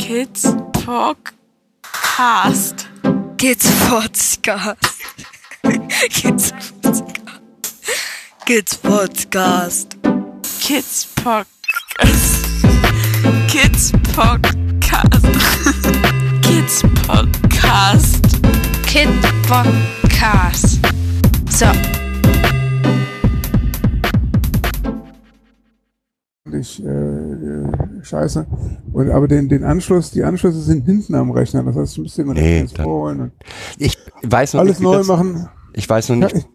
Kids Podcast. Kids Podcast. Kids Podcast. Kids Podcast. Kids Podcast. Kids Podcast. Kids Podcast. Kid Podcast. So. Ich äh, äh, scheiße. Und, aber den, den Anschluss, die Anschlüsse sind hinten am Rechner. Das heißt, ich müsste immer Nee, dann- vorholen Ich weiß noch alles nicht, wie neu das, machen. Ich weiß noch Ja, nicht, ich,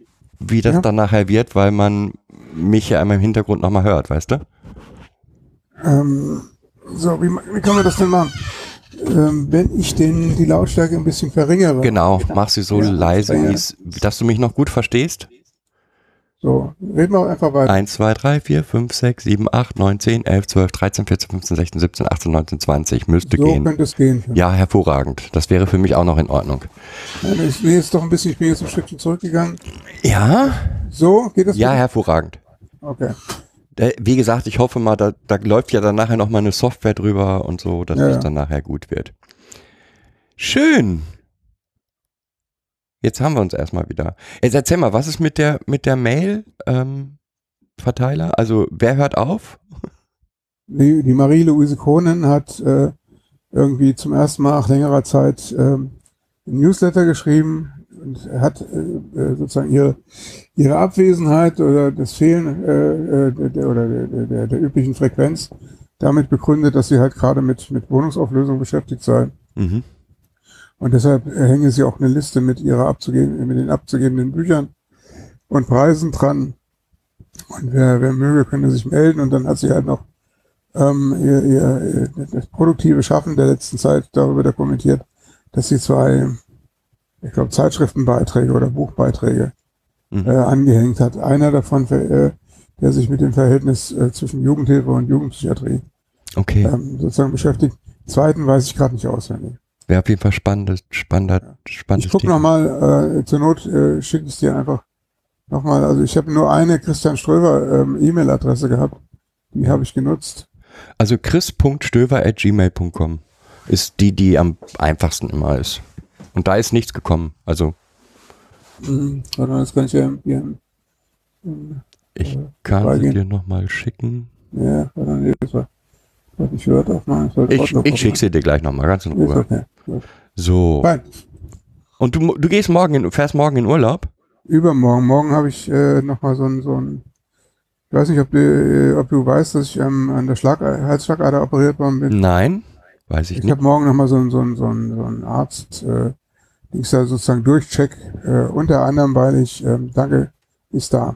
wie das ja. dann nachher wird, weil man mich ja einmal im Hintergrund nochmal hört, weißt du? ähm, so, wie, wie können wir das denn machen? Ähm, wenn ich den, die Lautstärke ein bisschen verringere. Genau, mach sie so Ja, leise, ja. dass du mich noch gut verstehst. So, reden wir einfach weiter. 1, 2, 3, 4, 5, 6, 7, 8, 9, 10, 11, 12, 13, 14, 15, 16, 17, 18, 19, 20. Müsste so gehen. könnte es gehen. Ja, hervorragend. Das wäre für mich auch noch in Ordnung. Ich bin jetzt doch ein bisschen, ich bin jetzt ein Stückchen zurückgegangen. Ja? So, geht das? Ja, wieder? hervorragend. Okay. Äh, Wie gesagt, ich hoffe mal, da, da läuft ja dann nachher noch mal eine Software drüber und so, dass Ja, es dann nachher gut wird. Schön. Jetzt haben wir uns erstmal wieder. Jetzt erzähl mal, was ist mit der mit der Mail ähm? Also wer hört auf? Die, die Marie-Louise Kohnen hat äh, irgendwie zum ersten Mal nach längerer Zeit ähm, ein Newsletter geschrieben und hat äh, äh, sozusagen ihre, ihre Abwesenheit oder das Fehlen äh, äh, der, der, oder der, der, der, der üblichen Frequenz damit begründet, dass sie halt gerade mit, mit Wohnungsauflösung beschäftigt sei. Mhm. Und deshalb äh, hänge sie auch eine Liste mit ihrer abzugeben, mit den abzugebenden Büchern und Preisen dran. Und wer, wer möge, könnte sich melden. Und dann hat sie halt noch ähm, ihr, ihr, ihr das produktive Schaffen der letzten Zeit darüber dokumentiert, dass sie zwei, ich glaube, Zeitschriftenbeiträge oder Buchbeiträge Mhm. äh, angehängt hat. Einer davon, äh, der sich mit dem Verhältnis äh, zwischen Jugendhilfe und Jugendpsychiatrie Okay. ähm, sozusagen beschäftigt. Zweiten weiß ich gerade nicht auswendig. Wäre auf jeden Fall spannendes, spannender, spannendes Ich gucke nochmal, äh, zur Not äh, schicke ich dir einfach nochmal, also ich habe nur eine Christian Ströver ähm, E-Mail-Adresse gehabt, die habe ich genutzt. Also chris.stöver@gmail.com ist die, die am einfachsten immer ist. Und da ist nichts gekommen. Also Mhm. Warte mal, das kann ich ja ähm, ich kann sie dir nochmal schicken. ja, warte mal, das war, ich aufmachen. das sollte Ich, ich schicke sie dir gleich nochmal, ganz in Ruhe. okay. So. Fein. Und du, du gehst morgen in, fährst morgen in Urlaub? Übermorgen, morgen habe ich äh, nochmal so ein, so ein, ich weiß nicht, ob du, äh, ob du weißt, dass ich ähm, an der Schlag Halsschlagader operiert worden bin. Nein, weiß ich Ich nicht. habe morgen nochmal so, ein- so, ein- so, ein- so einen Arzt, äh, Dings da sozusagen durchcheck, äh, unter anderem, weil ich, ähm, danke, ist da,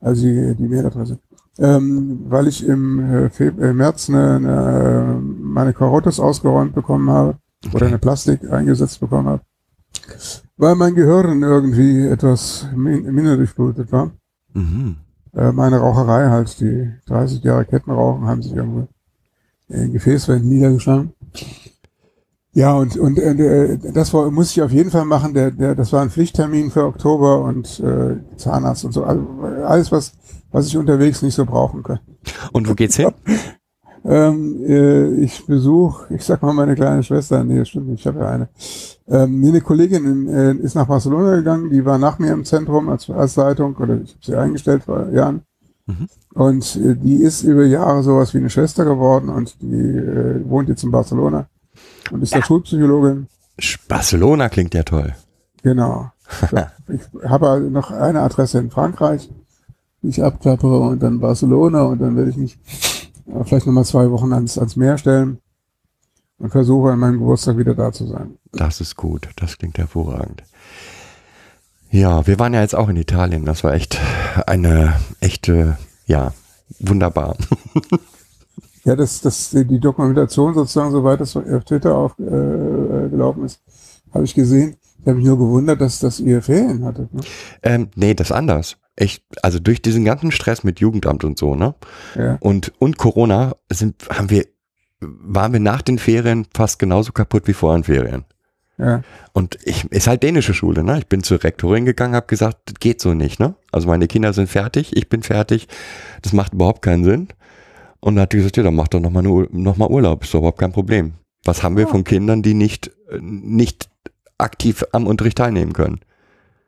also die, die Mailadresse, ähm, weil ich im äh, äh, März eine, eine, meine Karottes ausgeräumt bekommen habe oder eine Plastik eingesetzt bekommen habe, weil mein Gehirn irgendwie etwas min minder durchblutet war. Mhm. Äh, meine Raucherei halt, die 30 Jahre Kettenrauchen haben sich irgendwo in den Gefäßwänden niedergeschlagen. Ja, und, und äh, das war, muss ich auf jeden Fall machen. Der, der, das war ein Pflichttermin für Oktober und äh, Zahnarzt und so. Also alles, was, was ich unterwegs nicht so brauchen kann. Und wo geht's hin? Ähm, äh, ich besuche, ich sag mal meine kleine Schwester, nee, stimmt nicht, ich habe ja eine. Ähm, nee, eine Kollegin in, äh, ist nach Barcelona gegangen, die war nach mir im Zentrum als, als Leitung, oder ich habe sie eingestellt vor Jahren. Mhm. Und äh, die ist über Jahre sowas wie eine Schwester geworden und die äh, wohnt jetzt in Barcelona und ist da Schulpsychologin. Sch- Barcelona klingt ja toll. Genau. ich habe noch eine Adresse in Frankreich, ich abklappere und dann Barcelona und dann werde ich mich äh, vielleicht nochmal zwei Wochen ans, ans Meer stellen und versuche an meinem Geburtstag wieder da zu sein. Das ist gut. Das klingt hervorragend. Ja, wir waren ja jetzt auch in Italien. Das war echt eine echte, ja, wunderbar. Ja, das, das, die Dokumentation sozusagen, soweit das auf Twitter aufgelaufen äh, gelaufen ist, habe ich gesehen. Ich habe mich nur gewundert, dass, dass ihr Ferien hattet. Ne? Ähm, nee, das anders. Ich, also durch diesen ganzen Stress mit Jugendamt und so, ne? Ja. Und, und Corona sind, haben wir, waren wir nach den Ferien fast genauso kaputt wie vor den Ferien. Ja. Und ich, ist halt dänische Schule, ne? Ich bin zur Rektorin gegangen, habe gesagt, das geht so nicht, ne? Also meine Kinder sind fertig, ich bin fertig, das macht überhaupt keinen Sinn. Und dann hat die gesagt, ja, dann mach doch nochmal noch mal Urlaub, ist doch überhaupt kein Problem. Was haben wir von Kindern, die nicht, nicht aktiv am Unterricht teilnehmen können?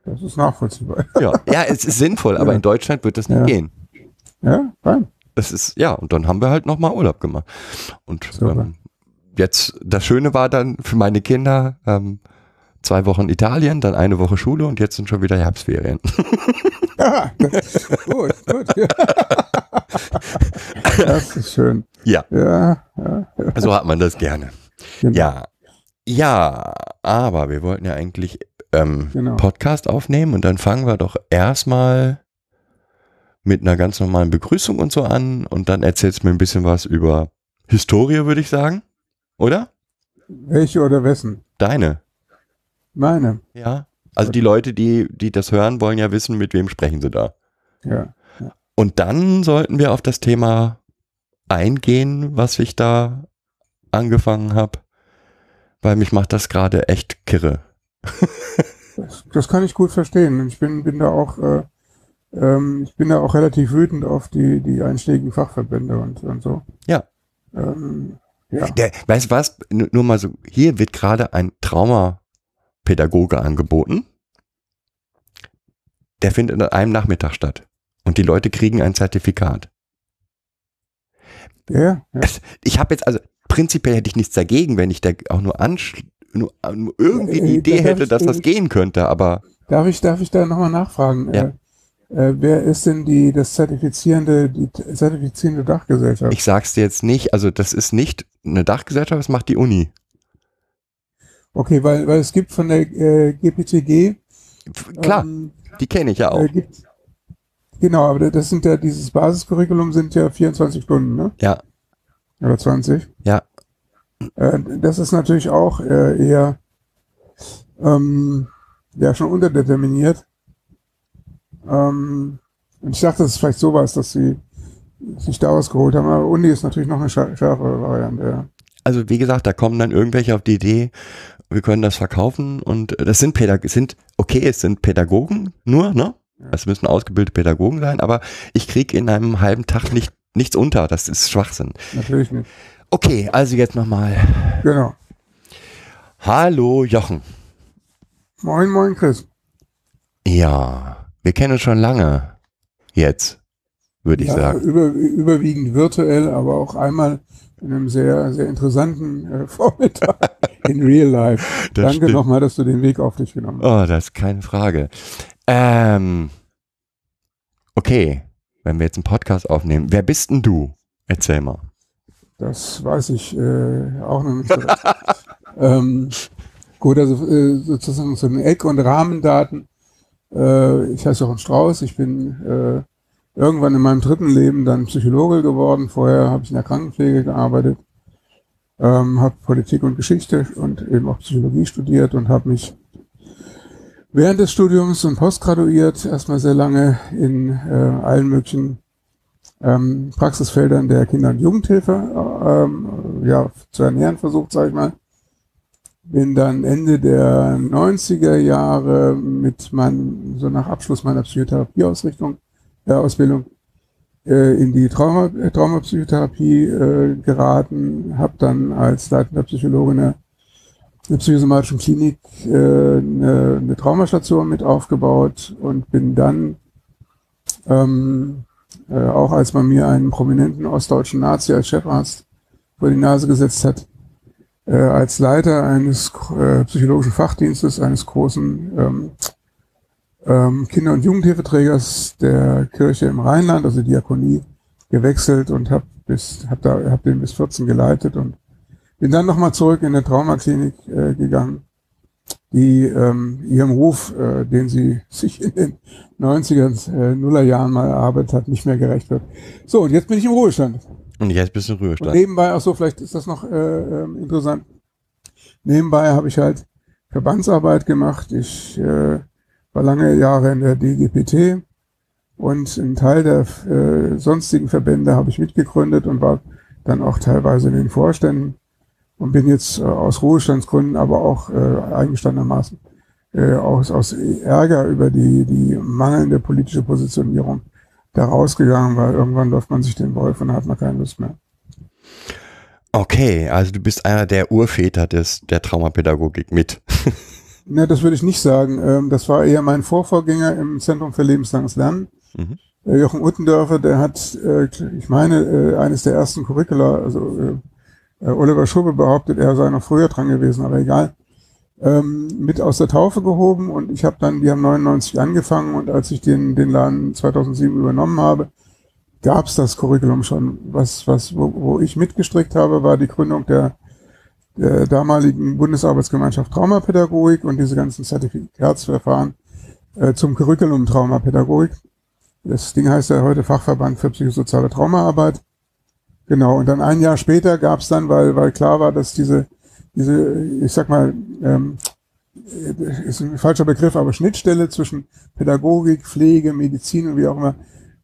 Das ist nachvollziehbar. Ja, ja es ist sinnvoll, aber Ja. in Deutschland wird das nicht Ja. gehen. Ja, fein. Das ist, ja, und dann haben wir halt nochmal Urlaub gemacht. Und ähm, jetzt, das Schöne war dann für meine Kinder, ähm, zwei Wochen Italien, dann eine Woche Schule und jetzt sind schon wieder Herbstferien. Ja, gut, gut. Ja. Das ist schön. Ja, Ja, ja. so hat man das gerne. Genau. Ja, ja, aber wir wollten ja eigentlich ähm, Genau. Podcast aufnehmen und dann fangen wir doch erstmal mit einer ganz normalen Begrüßung und so an und dann erzählst du mir ein bisschen was über Historie, würde ich sagen. Oder? Welche oder wessen? Deine. Meine. Ja. Also die Leute, die, die das hören, wollen ja wissen, mit wem sprechen sie da. Ja. Und dann sollten wir auf das Thema eingehen, was ich da angefangen habe, weil mich macht das gerade echt kirre. Das, das kann ich gut verstehen. Ich bin, bin da auch, äh, ähm, ich bin da auch relativ wütend auf die, die einschlägigen Fachverbände und, und so. Ja. Ähm, ja. Der, weißt du was? Nur, mal so, hier wird gerade ein Traumapädagoge angeboten. Der findet an einem Nachmittag statt. Und die Leute kriegen ein Zertifikat. Ja, ja. Ich habe jetzt, also prinzipiell hätte ich nichts dagegen, wenn ich da auch nur, ansch nur, nur irgendwie die Äh, Idee hätte, dass das gehen könnte, aber Darf ich, darf ich da nochmal nachfragen? Ja. Äh, äh, wer ist denn die, das zertifizierende, die zertifizierende Dachgesellschaft? ich sag's dir jetzt nicht, also das ist nicht eine Dachgesellschaft, das macht die Uni. Okay, weil, weil es gibt von der äh, GPTG. Klar, Ähm, die kenne ich ja auch. äh, gibt, genau, aber das sind ja, dieses Basiscurriculum sind ja 24 Stunden, ne? Ja, Oder 20. ja, Äh, das ist natürlich auch äh, eher ähm, ja schon unterdeterminiert. Ähm, und ich dachte, das ist vielleicht sowas, dass sie sich daraus geholt haben. Aber Uni ist natürlich noch eine schär- schärfere Variante. Ja. also wie gesagt, da kommen dann irgendwelche auf die Idee, wir können das verkaufen und äh, das sind Pädagogen, sind, okay, es sind Pädagogen nur, ne? Es müssen ausgebildete Pädagogen sein, aber ich krieg in einem halben Tag nicht, nichts unter, das ist Schwachsinn. Natürlich nicht. Okay, also jetzt nochmal. Genau. Hallo Jochen. Moin, moin, Chris. Ja, wir kennen uns schon lange. Jetzt, würde ich ja, sagen. Über, überwiegend virtuell, aber auch einmal in einem sehr, sehr interessanten äh, Vormittag in Real Life. Das Danke nochmal, dass du den Weg auf dich genommen hast. Oh, das ist keine Frage. Ähm, okay, wenn wir jetzt einen Podcast aufnehmen, wer bist denn du? Erzähl mal. Das weiß ich äh, auch noch nicht. ähm, gut, also äh, sozusagen so eine Eck- und Rahmendaten. Äh, ich heiße Jochen Strauß. Ich bin äh, irgendwann in meinem dritten Leben dann Psychologe geworden. Vorher habe ich in der Krankenpflege gearbeitet, ähm, habe Politik und Geschichte und eben auch Psychologie studiert und habe mich während des Studiums und postgraduiert erstmal sehr lange in äh, allen möglichen ähm, Praxisfeldern der Kinder- und Jugendhilfe äh, ähm, ja, zu ernähren versucht, sage ich mal. Bin dann Ende der 90er Jahre mit meinem, so nach Abschluss meiner Psychotherapieausrichtung, äh, Ausbildung, äh, in die Trauma, äh, Traumapsychotherapie äh, geraten, habe dann als leitender Psychologe in der psychosomatischen Klinik äh, eine, eine Traumastation mit aufgebaut und bin dann ähm, äh, auch als man mir einen prominenten ostdeutschen Nazi als Chefarzt vor die Nase gesetzt hat, äh, als Leiter eines äh, psychologischen Fachdienstes eines großen ähm, ähm, Kinder- und Jugendhilfeträgers der Kirche im Rheinland, also Diakonie, gewechselt und habe bis hab da hab den bis 14 geleitet und bin dann nochmal zurück in eine Traumaklinik äh, gegangen, die ähm, ihrem Ruf, äh, den sie sich in den 90er, äh, Nullerjahren mal erarbeitet hat, nicht mehr gerecht wird. So, und jetzt bin ich im Ruhestand. Und jetzt bist du Und Ruhestand. nebenbei, ach so, vielleicht ist das noch äh, ähm, interessant. Nebenbei habe ich halt Verbandsarbeit gemacht. Ich äh, war lange Jahre in der DGPT und einen Teil der äh, sonstigen Verbände habe ich mitgegründet und war dann auch teilweise in den Vorständen und bin jetzt äh, aus Ruhestandsgründen, aber auch äh, eingestandenermaßen äh, aus, aus Ärger über die, die mangelnde politische Positionierung da rausgegangen, weil irgendwann läuft man sich den Wolf und hat man keine Lust mehr. Okay, also du bist einer der Urväter des, der Traumapädagogik mit. Ne, das würde ich nicht sagen. Ähm, das war eher mein Vorvorgänger im Zentrum für lebenslanges Lernen. Mhm. Äh, Jochen Uttendörfer, der hat, äh, ich meine, äh, eines der ersten Curricula, also äh, Oliver Schubbe behauptet, er sei noch früher dran gewesen, aber egal, ähm, mit aus der Taufe gehoben und ich habe dann, die haben 99 angefangen und als ich den, den Laden 2007 übernommen habe, gab es das Curriculum schon. Was, was, wo, wo ich mitgestrickt habe, war die Gründung der, der damaligen Bundesarbeitsgemeinschaft Traumapädagogik und diese ganzen Zertifikatsverfahren äh, zum Curriculum Traumapädagogik. Das Ding heißt ja heute Fachverband für psychosoziale Traumaarbeit. Genau, und dann ein Jahr später gab es dann, weil, weil klar war, dass diese, diese, ich sag mal, ähm, ist ein falscher Begriff, aber Schnittstelle zwischen Pädagogik, Pflege, Medizin und wie auch immer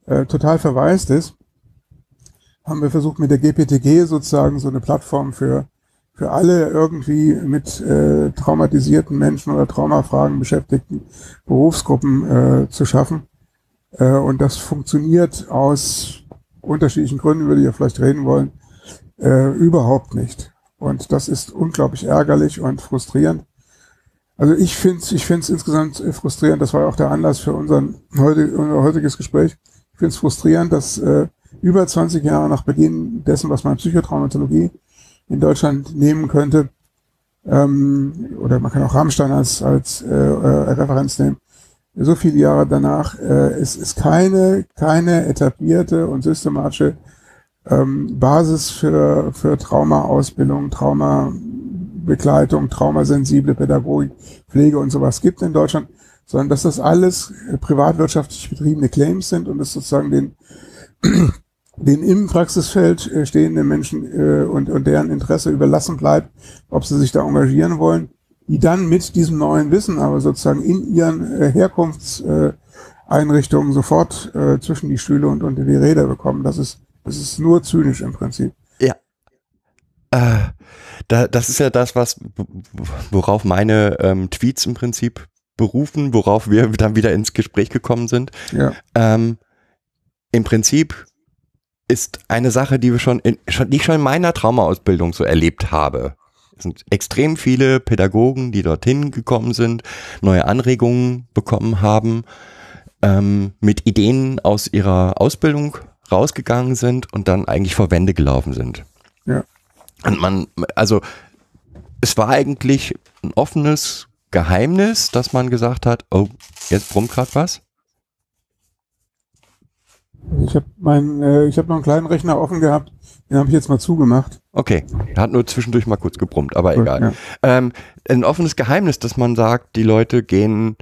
äh, total verwaist ist, haben wir versucht mit der GPTG sozusagen so eine Plattform für für alle irgendwie mit äh, traumatisierten Menschen oder Traumafragen beschäftigten Berufsgruppen äh, zu schaffen. Äh, und das funktioniert aus unterschiedlichen Gründen, über die wir vielleicht reden wollen, äh, überhaupt nicht. Und das ist unglaublich ärgerlich und frustrierend. Also ich finde es ich find's insgesamt frustrierend, das war auch der Anlass für unseren heute, unser heutiges Gespräch. Ich finde es frustrierend, dass äh, über 20 Jahre nach Beginn dessen, was man Psychotraumatologie in Deutschland nehmen könnte. Ähm, oder man kann auch Rammstein als, als äh, äh, Referenz nehmen. So viele Jahre danach äh, es ist keine, keine etablierte und systematische ähm, Basis für, für Traumaausbildung, Traumabegleitung, traumasensible Pädagogik, Pflege und sowas gibt in Deutschland, sondern dass das alles privatwirtschaftlich betriebene Claims sind und es sozusagen den den im Praxisfeld äh, stehenden Menschen äh, und, und deren Interesse überlassen bleibt, ob sie sich da engagieren wollen, die dann mit diesem neuen Wissen aber sozusagen in ihren äh, Herkunftseinrichtungen sofort äh, zwischen die Stühle und unter die Räder bekommen. Das ist, das ist nur zynisch im Prinzip. Ja. Äh, da, das ist ja das, was, worauf meine ähm, Tweets im Prinzip berufen, worauf wir dann wieder ins Gespräch gekommen sind. Ja. Ähm, Im Prinzip ist eine Sache, die wir schon, in, schon, die ich schon in meiner Traumaausbildung so erlebt habe. Es sind extrem viele Pädagogen, die dorthin gekommen sind, neue Anregungen bekommen haben, ähm, mit Ideen aus ihrer Ausbildung rausgegangen sind und dann eigentlich vor Wände gelaufen sind. Ja. Und man, also es war eigentlich ein offenes Geheimnis, dass man gesagt hat, oh, jetzt brummt gerade was. Ich habe mein, äh, ich habe noch einen kleinen Rechner offen gehabt, den habe ich jetzt mal zugemacht. Okay, hat nur zwischendurch mal kurz gebrummt, aber egal. ja. Ähm, ein offenes Geheimnis, dass man sagt, die Leute gehen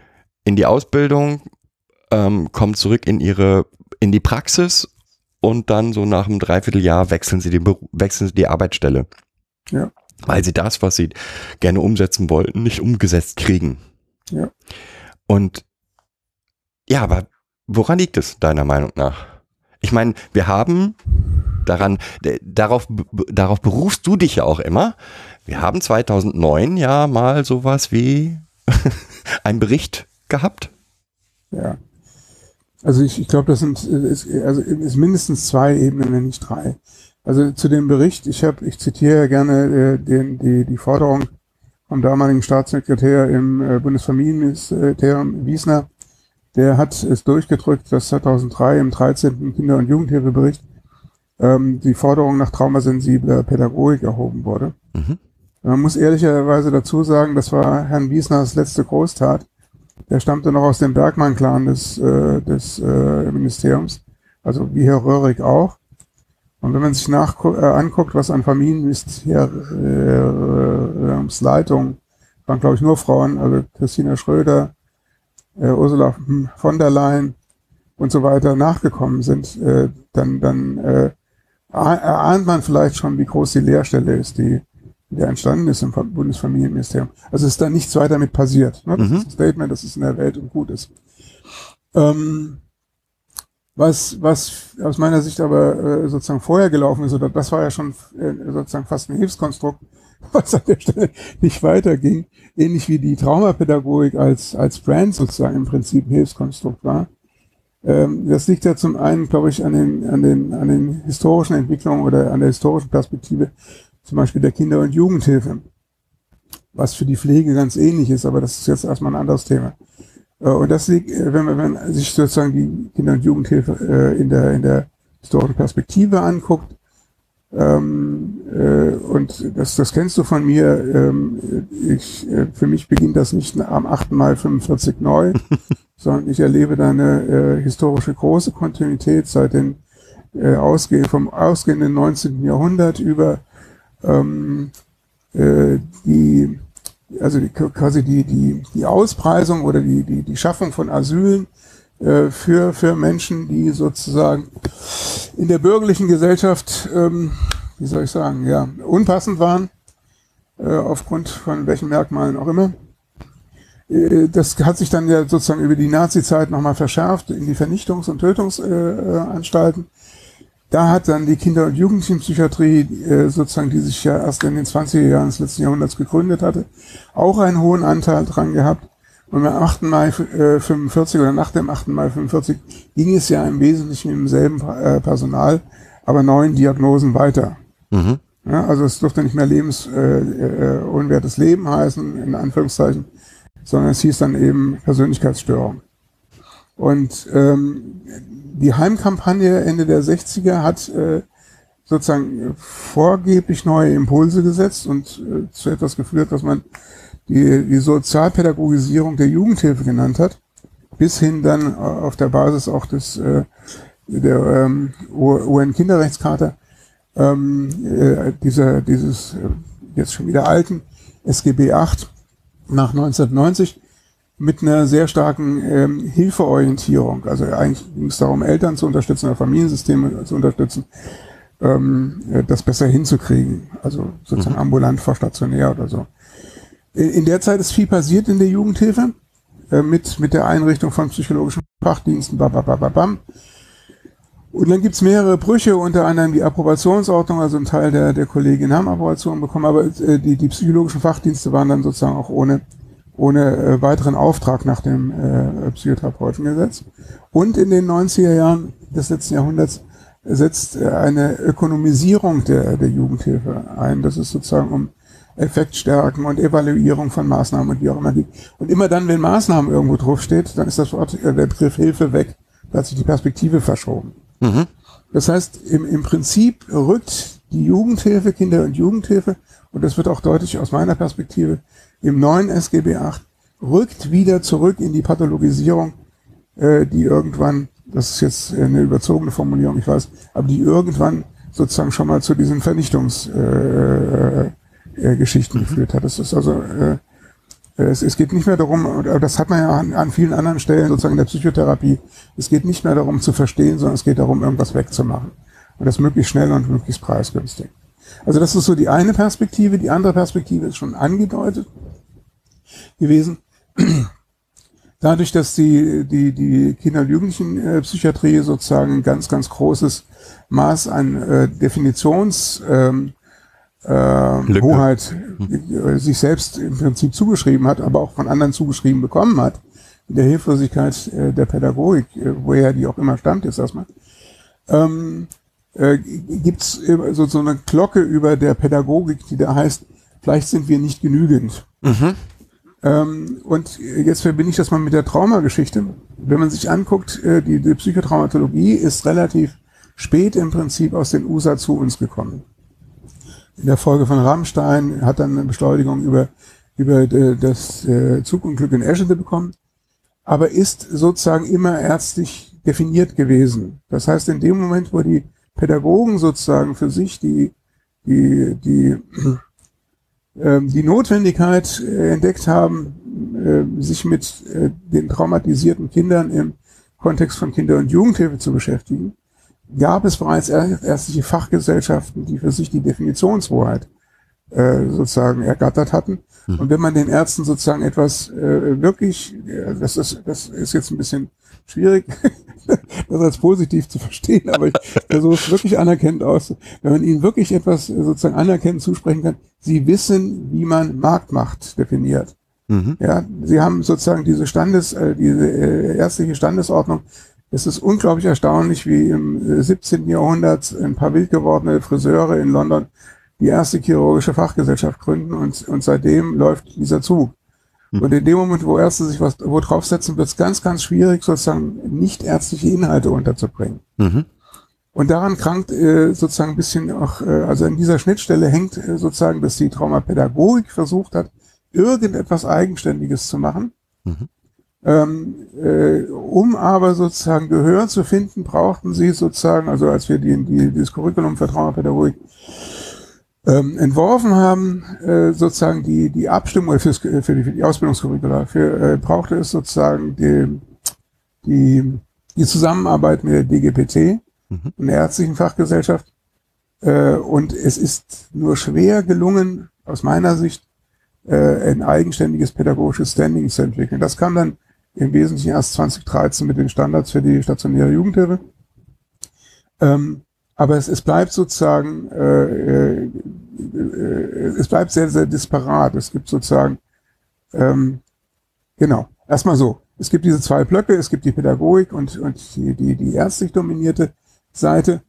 in die Ausbildung, ähm, kommen zurück in ihre, in die Praxis und dann so nach einem Dreivierteljahr wechseln sie die, Beru- wechseln sie die Arbeitsstelle. Ja. Weil sie das, was sie gerne umsetzen wollten, nicht umgesetzt kriegen. Ja. Und ja, aber woran liegt es deiner Meinung nach? Ich meine, wir haben daran, darauf, darauf berufst du dich ja auch immer. Wir haben 2009 ja mal sowas wie einen Bericht gehabt. Ja. Also ich, ich glaube, das sind ist, also ist mindestens zwei Ebenen, wenn nicht drei. Also zu dem Bericht, ich habe, ich zitiere gerne äh, den, die, die Forderung vom damaligen Staatssekretär im äh, Bundesfamilienministerium Wiesner, der hat es durchgedrückt, dass 2003 im 13. Kinder- und Jugendhilfebericht ähm, die Forderung nach traumasensibler Pädagogik erhoben wurde. Mhm. Man muss ehrlicherweise dazu sagen, das war Herrn Wiesners letzte Großtat. Der stammte noch aus dem Bergmann-Clan des, äh, des äh, Ministeriums, also wie Herr Röhrig auch. Und wenn man sich nach, äh, anguckt, was an Familienministeriumsleitung, waren glaube ich nur Frauen, also Christina Schröder, äh, Ursula von der Leyen und so weiter nachgekommen sind, äh, dann, dann äh, erah- erahnt man vielleicht schon, wie groß die Leerstelle ist, die, die entstanden ist im Fa- Bundesfamilienministerium. Also ist da nichts weiter mit passiert. Ne? Das Mhm. ist ein Statement, das ist in der Welt und gut ist. Ähm, was, was aus meiner Sicht aber äh, sozusagen vorher gelaufen ist, oder das war ja schon äh, sozusagen fast ein Hilfskonstrukt, was an der Stelle nicht weiterging, ähnlich wie die Traumapädagogik als, als Brand sozusagen im Prinzip ein Hilfskonstrukt war. Ähm, das liegt ja zum einen, glaube ich, an den, an, den, an den historischen Entwicklungen oder an der historischen Perspektive. zum Beispiel der Kinder- und Jugendhilfe, was für die Pflege ganz ähnlich ist, aber das ist jetzt erstmal ein anderes Thema. Äh, Und das liegt, äh, wenn man, wenn man sich sozusagen die Kinder- und Jugendhilfe äh, in der, in der historischen Perspektive anguckt, ähm, äh, und das, das kennst du von mir, ähm, ich, äh, für mich beginnt das nicht am 8. Mai 45 neu, sondern ich erlebe da eine äh, historische große Kontinuität seit den äh, ausgehend, vom ausgehenden 19. Jahrhundert über ähm, äh, die also die, quasi die, die, die Auspreisung oder die, die, die Schaffung von Asylen äh, für, für Menschen, die sozusagen in der bürgerlichen Gesellschaft, ähm, wie soll ich sagen, ja, unpassend waren, äh, aufgrund von welchen Merkmalen auch immer. Äh, Das hat sich dann ja sozusagen über die Nazi-Zeit nochmal verschärft in die Vernichtungs- und Tötungsanstalten. Da hat dann die Kinder- und Jugendpsychiatrie, äh, sozusagen, die sich ja erst in den 20er Jahren des letzten Jahrhunderts gegründet hatte, auch einen hohen Anteil dran gehabt. Und am 8. Mai äh, 45 oder nach dem 8. Mai 45 ging es ja im Wesentlichen mit demselben äh, Personal, aber neun Diagnosen weiter. Mhm. Ja, also es durfte nicht mehr lebensunwertes äh, äh, unwertes Leben heißen, in Anführungszeichen, sondern es hieß dann eben Persönlichkeitsstörung. Und ähm, die Heimkampagne Ende der 60er hat äh, sozusagen vorgeblich neue Impulse gesetzt und äh, zu etwas geführt, was man die, die Sozialpädagogisierung der Jugendhilfe genannt hat, bis hin dann auf der Basis auch des äh, der ähm, UN-Kinderrechtscharta ähm, äh, dieser, dieses äh, jetzt schon wieder alten SGB 8 nach 1990 mit einer sehr starken ähm, Hilfeorientierung. Also eigentlich ging es darum, Eltern zu unterstützen oder Familiensysteme zu unterstützen, ähm, äh, das besser hinzukriegen. Also sozusagen ambulant vor stationär oder so. In, in der Zeit ist viel passiert in der Jugendhilfe äh, mit, mit der Einrichtung von psychologischen Fachdiensten, babababam. Und dann gibt's mehrere Brüche, unter anderem die Approbationsordnung, also ein Teil der, der Kolleginnen haben Approbation bekommen, aber äh, die, die psychologischen Fachdienste waren dann sozusagen auch ohne, ohne äh, weiteren Auftrag nach dem äh, Psychotherapeutengesetz. Und in den 90er Jahren des letzten Jahrhunderts setzt äh, eine Ökonomisierung der, der Jugendhilfe ein. Das ist sozusagen um Effektstärken und Evaluierung von Maßnahmen und wie auch immer geht. Und immer dann, wenn Maßnahmen irgendwo draufsteht, dann ist das Wort, äh, der Begriff Hilfe weg. Da hat sich die Perspektive verschoben. Mhm. Das heißt, im, im Prinzip rückt die Jugendhilfe, Kinder- und Jugendhilfe, und das wird auch deutlich aus meiner Perspektive, im neuen SGB VIII, rückt wieder zurück in die Pathologisierung, äh, die irgendwann, das ist jetzt eine überzogene Formulierung, ich weiß, aber die irgendwann sozusagen schon mal zu diesen Vernichtungsgeschichten äh, äh, Geschichten geführt hat. Das ist also, äh, es, es geht nicht mehr darum, aber das hat man ja an, an vielen anderen Stellen sozusagen in der Psychotherapie, es geht nicht mehr darum zu verstehen, sondern es geht darum, irgendwas wegzumachen. Und das möglichst schnell und möglichst preisgünstig. Also das ist so die eine Perspektive. Die andere Perspektive ist schon angedeutet gewesen. Dadurch, dass die, die, die Kinder- und Jugendlichenpsychiatrie sozusagen ein ganz, ganz großes Maß an äh, Definitions ähm, äh, Lücke. Hoheit äh, sich selbst im Prinzip zugeschrieben hat, aber auch von anderen zugeschrieben bekommen hat, in der Hilflosigkeit äh, der Pädagogik, äh, woher die auch immer stammt jetzt erstmal, ähm, äh, gibt's äh, so, so eine Glocke über der Pädagogik, die da heißt, vielleicht sind wir nicht genügend. Mhm. Ähm, und jetzt verbinde ich das mal mit der Traumageschichte. Wenn man sich anguckt, äh, die, die Psychotraumatologie ist relativ spät im Prinzip aus den USA zu uns gekommen. In der Folge von Rammstein hat dann eine Beschleunigung über, über äh, das äh, Zug und Glück in Eschede bekommen, aber ist sozusagen immer ärztlich definiert gewesen. Das heißt, in dem Moment, wo die Pädagogen sozusagen für sich die, die, die die Notwendigkeit äh, entdeckt haben, äh, sich mit äh, den traumatisierten Kindern im Kontext von Kinder- und Jugendhilfe zu beschäftigen, gab es bereits er- ärztliche Fachgesellschaften, die für sich die Definitionshoheit äh, sozusagen ergattert hatten. Und wenn man den Ärzten sozusagen etwas wirklich, das ist, das ist jetzt ein bisschen schwierig, das als positiv zu verstehen, aber ich versuche es wirklich anerkennend aus, wenn man ihnen wirklich etwas äh, sozusagen anerkennend zusprechen kann, sie wissen, wie man Marktmacht definiert. Mhm. Ja, sie haben sozusagen diese Standes, äh, diese äh, ärztliche Standesordnung. Es ist unglaublich erstaunlich, wie im äh, 17. Jahrhundert ein paar wild gewordene Friseure in London die erste chirurgische Fachgesellschaft gründen und, und seitdem läuft dieser Zug. Und in dem Moment, wo Ärzte sich was wo draufsetzen, wird es ganz, ganz schwierig, sozusagen nicht ärztliche Inhalte unterzubringen. Mhm. Und daran krankt äh, sozusagen ein bisschen auch, äh, also an dieser Schnittstelle hängt äh, sozusagen, dass die Traumapädagogik versucht hat, irgendetwas Eigenständiges zu machen. Mhm. Ähm, äh, um aber sozusagen Gehör zu finden, brauchten sie sozusagen, also als wir die, die, dieses Curriculum für Traumapädagogik ähm, entworfen haben, äh, sozusagen die, die Abstimmung fürs, für, die, für die Ausbildungskurricula, für, äh, brauchte es sozusagen die, die, die Zusammenarbeit mit der DGPT Mhm. und der ärztlichen Fachgesellschaft. Äh, und es ist nur schwer gelungen, aus meiner Sicht, äh, ein eigenständiges pädagogisches Standing zu entwickeln. Das kam dann im Wesentlichen erst 2013 mit den Standards für die stationäre Jugendhilfe. Ähm, aber es, es bleibt sozusagen, äh, äh, äh, es bleibt sehr, sehr disparat. Es gibt sozusagen, ähm, genau, erstmal so. Es gibt diese zwei Blöcke, es gibt die Pädagogik und, und die, die, die ärztlich dominierte Seite.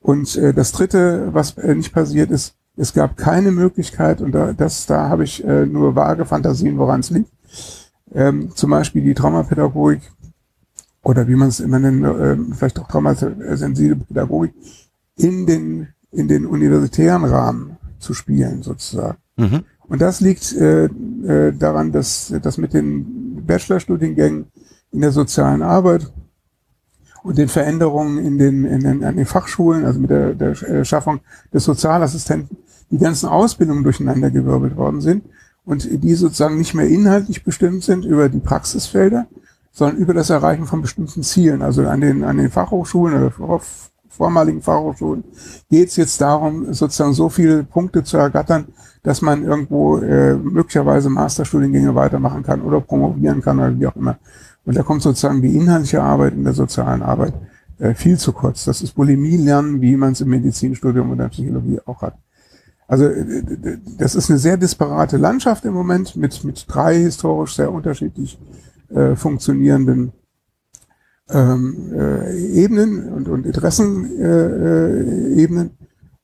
Und äh, das Dritte, was äh, nicht passiert ist, es gab keine Möglichkeit, und da, das, da habe ich äh, nur vage Fantasien, woran es liegt, ähm, zum Beispiel die Traumapädagogik oder wie man es immer nennt, äh, vielleicht auch traumasensible Pädagogik in den, in den universitären Rahmen zu spielen, sozusagen. Mhm. Und das liegt äh, äh, daran, dass, dass mit den Bachelorstudiengängen in der sozialen Arbeit und den Veränderungen in den, in den, an den Fachschulen, also mit der, der Schaffung des Sozialassistenten, die ganzen Ausbildungen durcheinander gewirbelt worden sind und die sozusagen nicht mehr inhaltlich bestimmt sind über die Praxisfelder, sondern über das Erreichen von bestimmten Zielen. Also an den, an den Fachhochschulen oder vormaligen Fachhochschulen geht es jetzt darum, sozusagen so viele Punkte zu ergattern, dass man irgendwo äh, möglicherweise Masterstudiengänge weitermachen kann oder promovieren kann oder wie auch immer. Und da kommt sozusagen die inhaltliche Arbeit in der sozialen Arbeit äh, viel zu kurz. Das ist Bulimie lernen, wie man es im Medizinstudium oder Psychologie auch hat. Also äh, das ist eine sehr disparate Landschaft im Moment mit, mit drei historisch sehr unterschiedlich äh, funktionierenden ähm, äh, Ebenen und, und Interessenebenen. Äh, äh, Ebenen.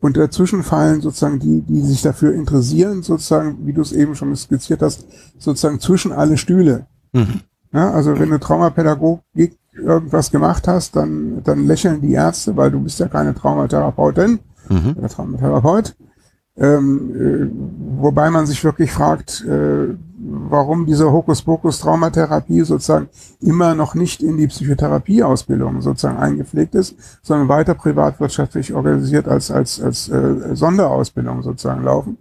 und dazwischen fallen sozusagen die, die sich dafür interessieren, sozusagen, wie du es eben schon skizziert hast, sozusagen zwischen alle Stühle. Mhm. Ja, also wenn du Traumapädagogik irgendwas gemacht hast, dann, dann lächeln die Ärzte, weil du bist ja keine Traumatherapeutin Mhm. oder Traumatherapeut. Ähm, äh, wobei man sich wirklich fragt, äh, warum diese Hokuspokus-Traumatherapie sozusagen immer noch nicht in die Psychotherapieausbildung sozusagen eingepflegt ist, sondern weiter privatwirtschaftlich organisiert als, als, als äh, Sonderausbildung sozusagen laufen.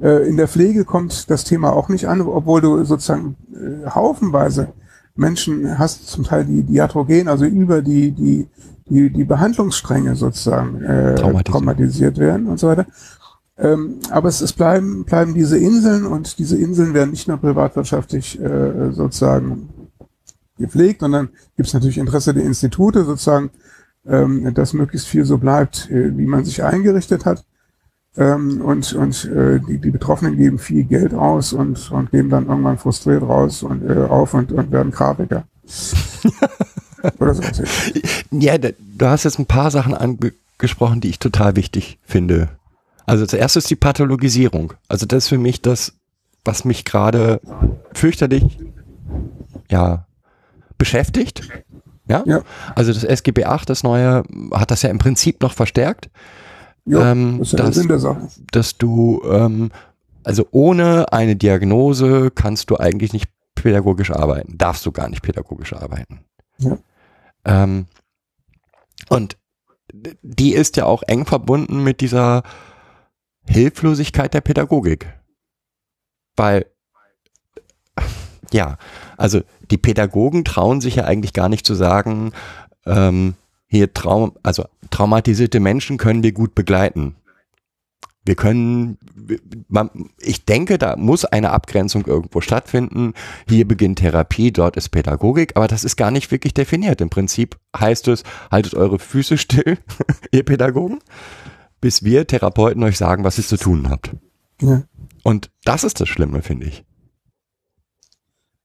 Äh, in der Pflege kommt das Thema auch nicht an, obwohl du sozusagen äh, haufenweise Menschen hast, zum Teil die diatrogen, also über die, die, die, die Behandlungsstränge sozusagen äh, Traumatisiert. traumatisiert werden und so weiter. Ähm, aber es, es bleiben, bleiben diese Inseln und diese Inseln werden nicht nur privatwirtschaftlich äh, sozusagen gepflegt, sondern gibt es natürlich Interesse der Institute sozusagen, ähm, dass möglichst viel so bleibt, äh, wie man sich eingerichtet hat. Ähm, und und äh, die, die Betroffenen geben viel Geld aus und, und geben dann irgendwann frustriert raus und äh, auf und, und werden Grafiker. Oder so. Ja, da- du hast jetzt ein paar Sachen angesprochen, die ich total wichtig finde. Also zuerst ist die Pathologisierung. Also das ist für mich das, was mich gerade fürchterlich, ja, beschäftigt. Ja? Ja. Also das SGB 8, das neue, hat das ja im Prinzip noch verstärkt. Ja, Ähm, das ist ja der das- Sinn der Sache. dass du, ähm, also ohne eine Diagnose kannst du eigentlich nicht pädagogisch arbeiten, darfst du gar nicht pädagogisch arbeiten. Ja. Ähm, und die ist ja auch eng verbunden mit dieser Hilflosigkeit der Pädagogik. Weil, ja, also die Pädagogen trauen sich ja eigentlich gar nicht zu sagen, ähm, hier Traum, also traumatisierte Menschen können wir gut begleiten. Wir können, man, ich denke, da muss eine Abgrenzung irgendwo stattfinden. Hier beginnt Therapie, dort ist Pädagogik, aber das ist gar nicht wirklich definiert. Im Prinzip heißt es, haltet eure Füße still, ihr Pädagogen, bis wir Therapeuten euch sagen, was ihr zu tun habt. Ja. Und das ist das Schlimme, finde ich.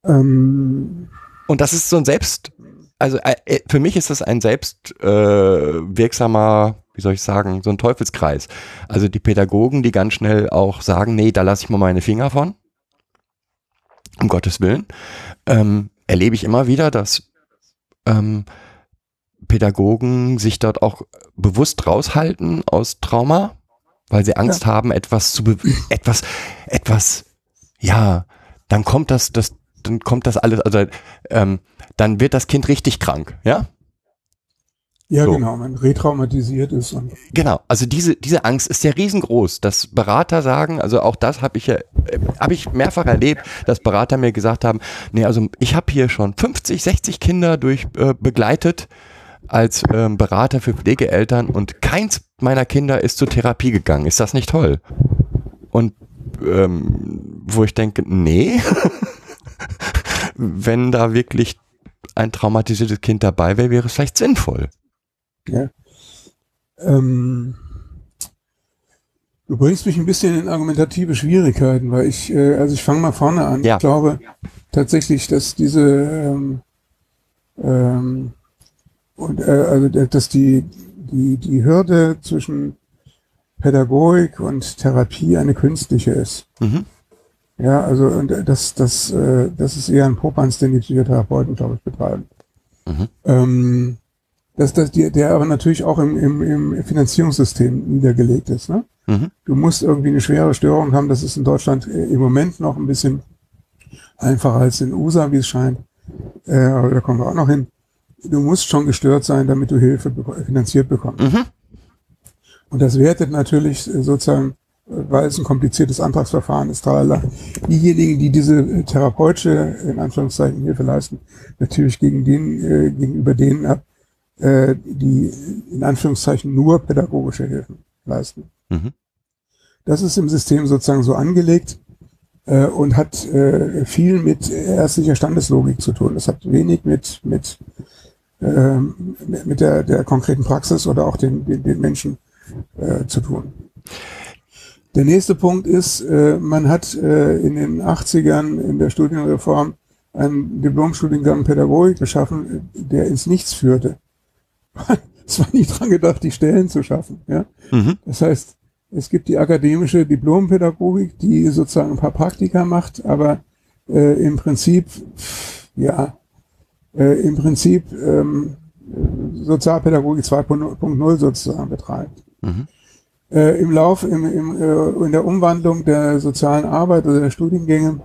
Ähm, Und das ist so ein Selbst, also äh, äh, für mich ist das ein selbst äh, wirksamer wie soll ich sagen, so ein Teufelskreis. Also die Pädagogen, die ganz schnell auch sagen, nee, da lasse ich mal meine Finger von. Um Gottes Willen. Ähm, erlebe ich immer wieder, dass ähm, Pädagogen sich dort auch bewusst raushalten aus Trauma, weil sie Angst ja. haben, etwas zu etwas, etwas, ja, dann kommt das, das, dann kommt das alles, also ähm, dann wird das Kind richtig krank, ja? Ja, so. genau, man retraumatisiert ist. Und genau, also diese, diese Angst ist ja riesengroß, dass Berater sagen, also auch das habe ich ja, äh, habe ich mehrfach erlebt, dass Berater mir gesagt haben, nee, also ich habe hier schon 50, 60 Kinder durch äh, begleitet als ähm, Berater für Pflegeeltern und keins meiner Kinder ist zur Therapie gegangen. Ist das nicht toll? Und ähm, wo ich denke, nee, wenn da wirklich ein traumatisiertes Kind dabei wäre, wäre es vielleicht sinnvoll. Ja. Ähm, du bringst mich ein bisschen in argumentative Schwierigkeiten, weil ich, äh, also ich fange mal vorne an. Ja. Ich glaube tatsächlich, dass diese ähm, ähm, und äh, also dass die, die, die Hürde zwischen Pädagogik und Therapie eine künstliche ist. Mhm. Ja, also und das, das, äh, das ist eher ein Popanz, den die Psychotherapeuten, glaube ich, betreiben. Mhm. Ähm, dass das, die, der aber natürlich auch im, im, im Finanzierungssystem niedergelegt ist. Ne? Mhm. Du musst irgendwie eine schwere Störung haben. Das ist in Deutschland äh, im Moment noch ein bisschen einfacher als in USA, wie es scheint. Äh, aber da kommen wir auch noch hin. Du musst schon gestört sein, damit du Hilfe finanziert bekommst. Mhm. Und das wertet natürlich äh, sozusagen, weil es ein kompliziertes Antragsverfahren ist, tralala, diejenigen, die diese therapeutische, in Anführungszeichen, Hilfe leisten, natürlich gegen den, äh, gegenüber denen ab, äh, die in Anführungszeichen nur pädagogische Hilfen leisten. Mhm. Das ist im System sozusagen so angelegt äh, und hat äh, viel mit ärztlicher Standeslogik zu tun. Das hat wenig mit, mit, äh, mit der, der konkreten Praxis oder auch den, den, den Menschen äh, zu tun. Der nächste Punkt ist, äh, man hat äh, in den 80ern in der Studienreform einen Diplomstudiengang Pädagogik geschaffen, der ins Nichts führte. es war nicht dran gedacht, die Stellen zu schaffen. Ja? Mhm. Das heißt, es gibt die akademische Diplompädagogik, die sozusagen ein paar Praktika macht, aber äh, im Prinzip, ja, äh, im Prinzip ähm, Sozialpädagogik 2.0 sozusagen betreibt. Mhm. Äh, Im Lauf, im, im, äh, in der Umwandlung der sozialen Arbeit oder der Studiengänge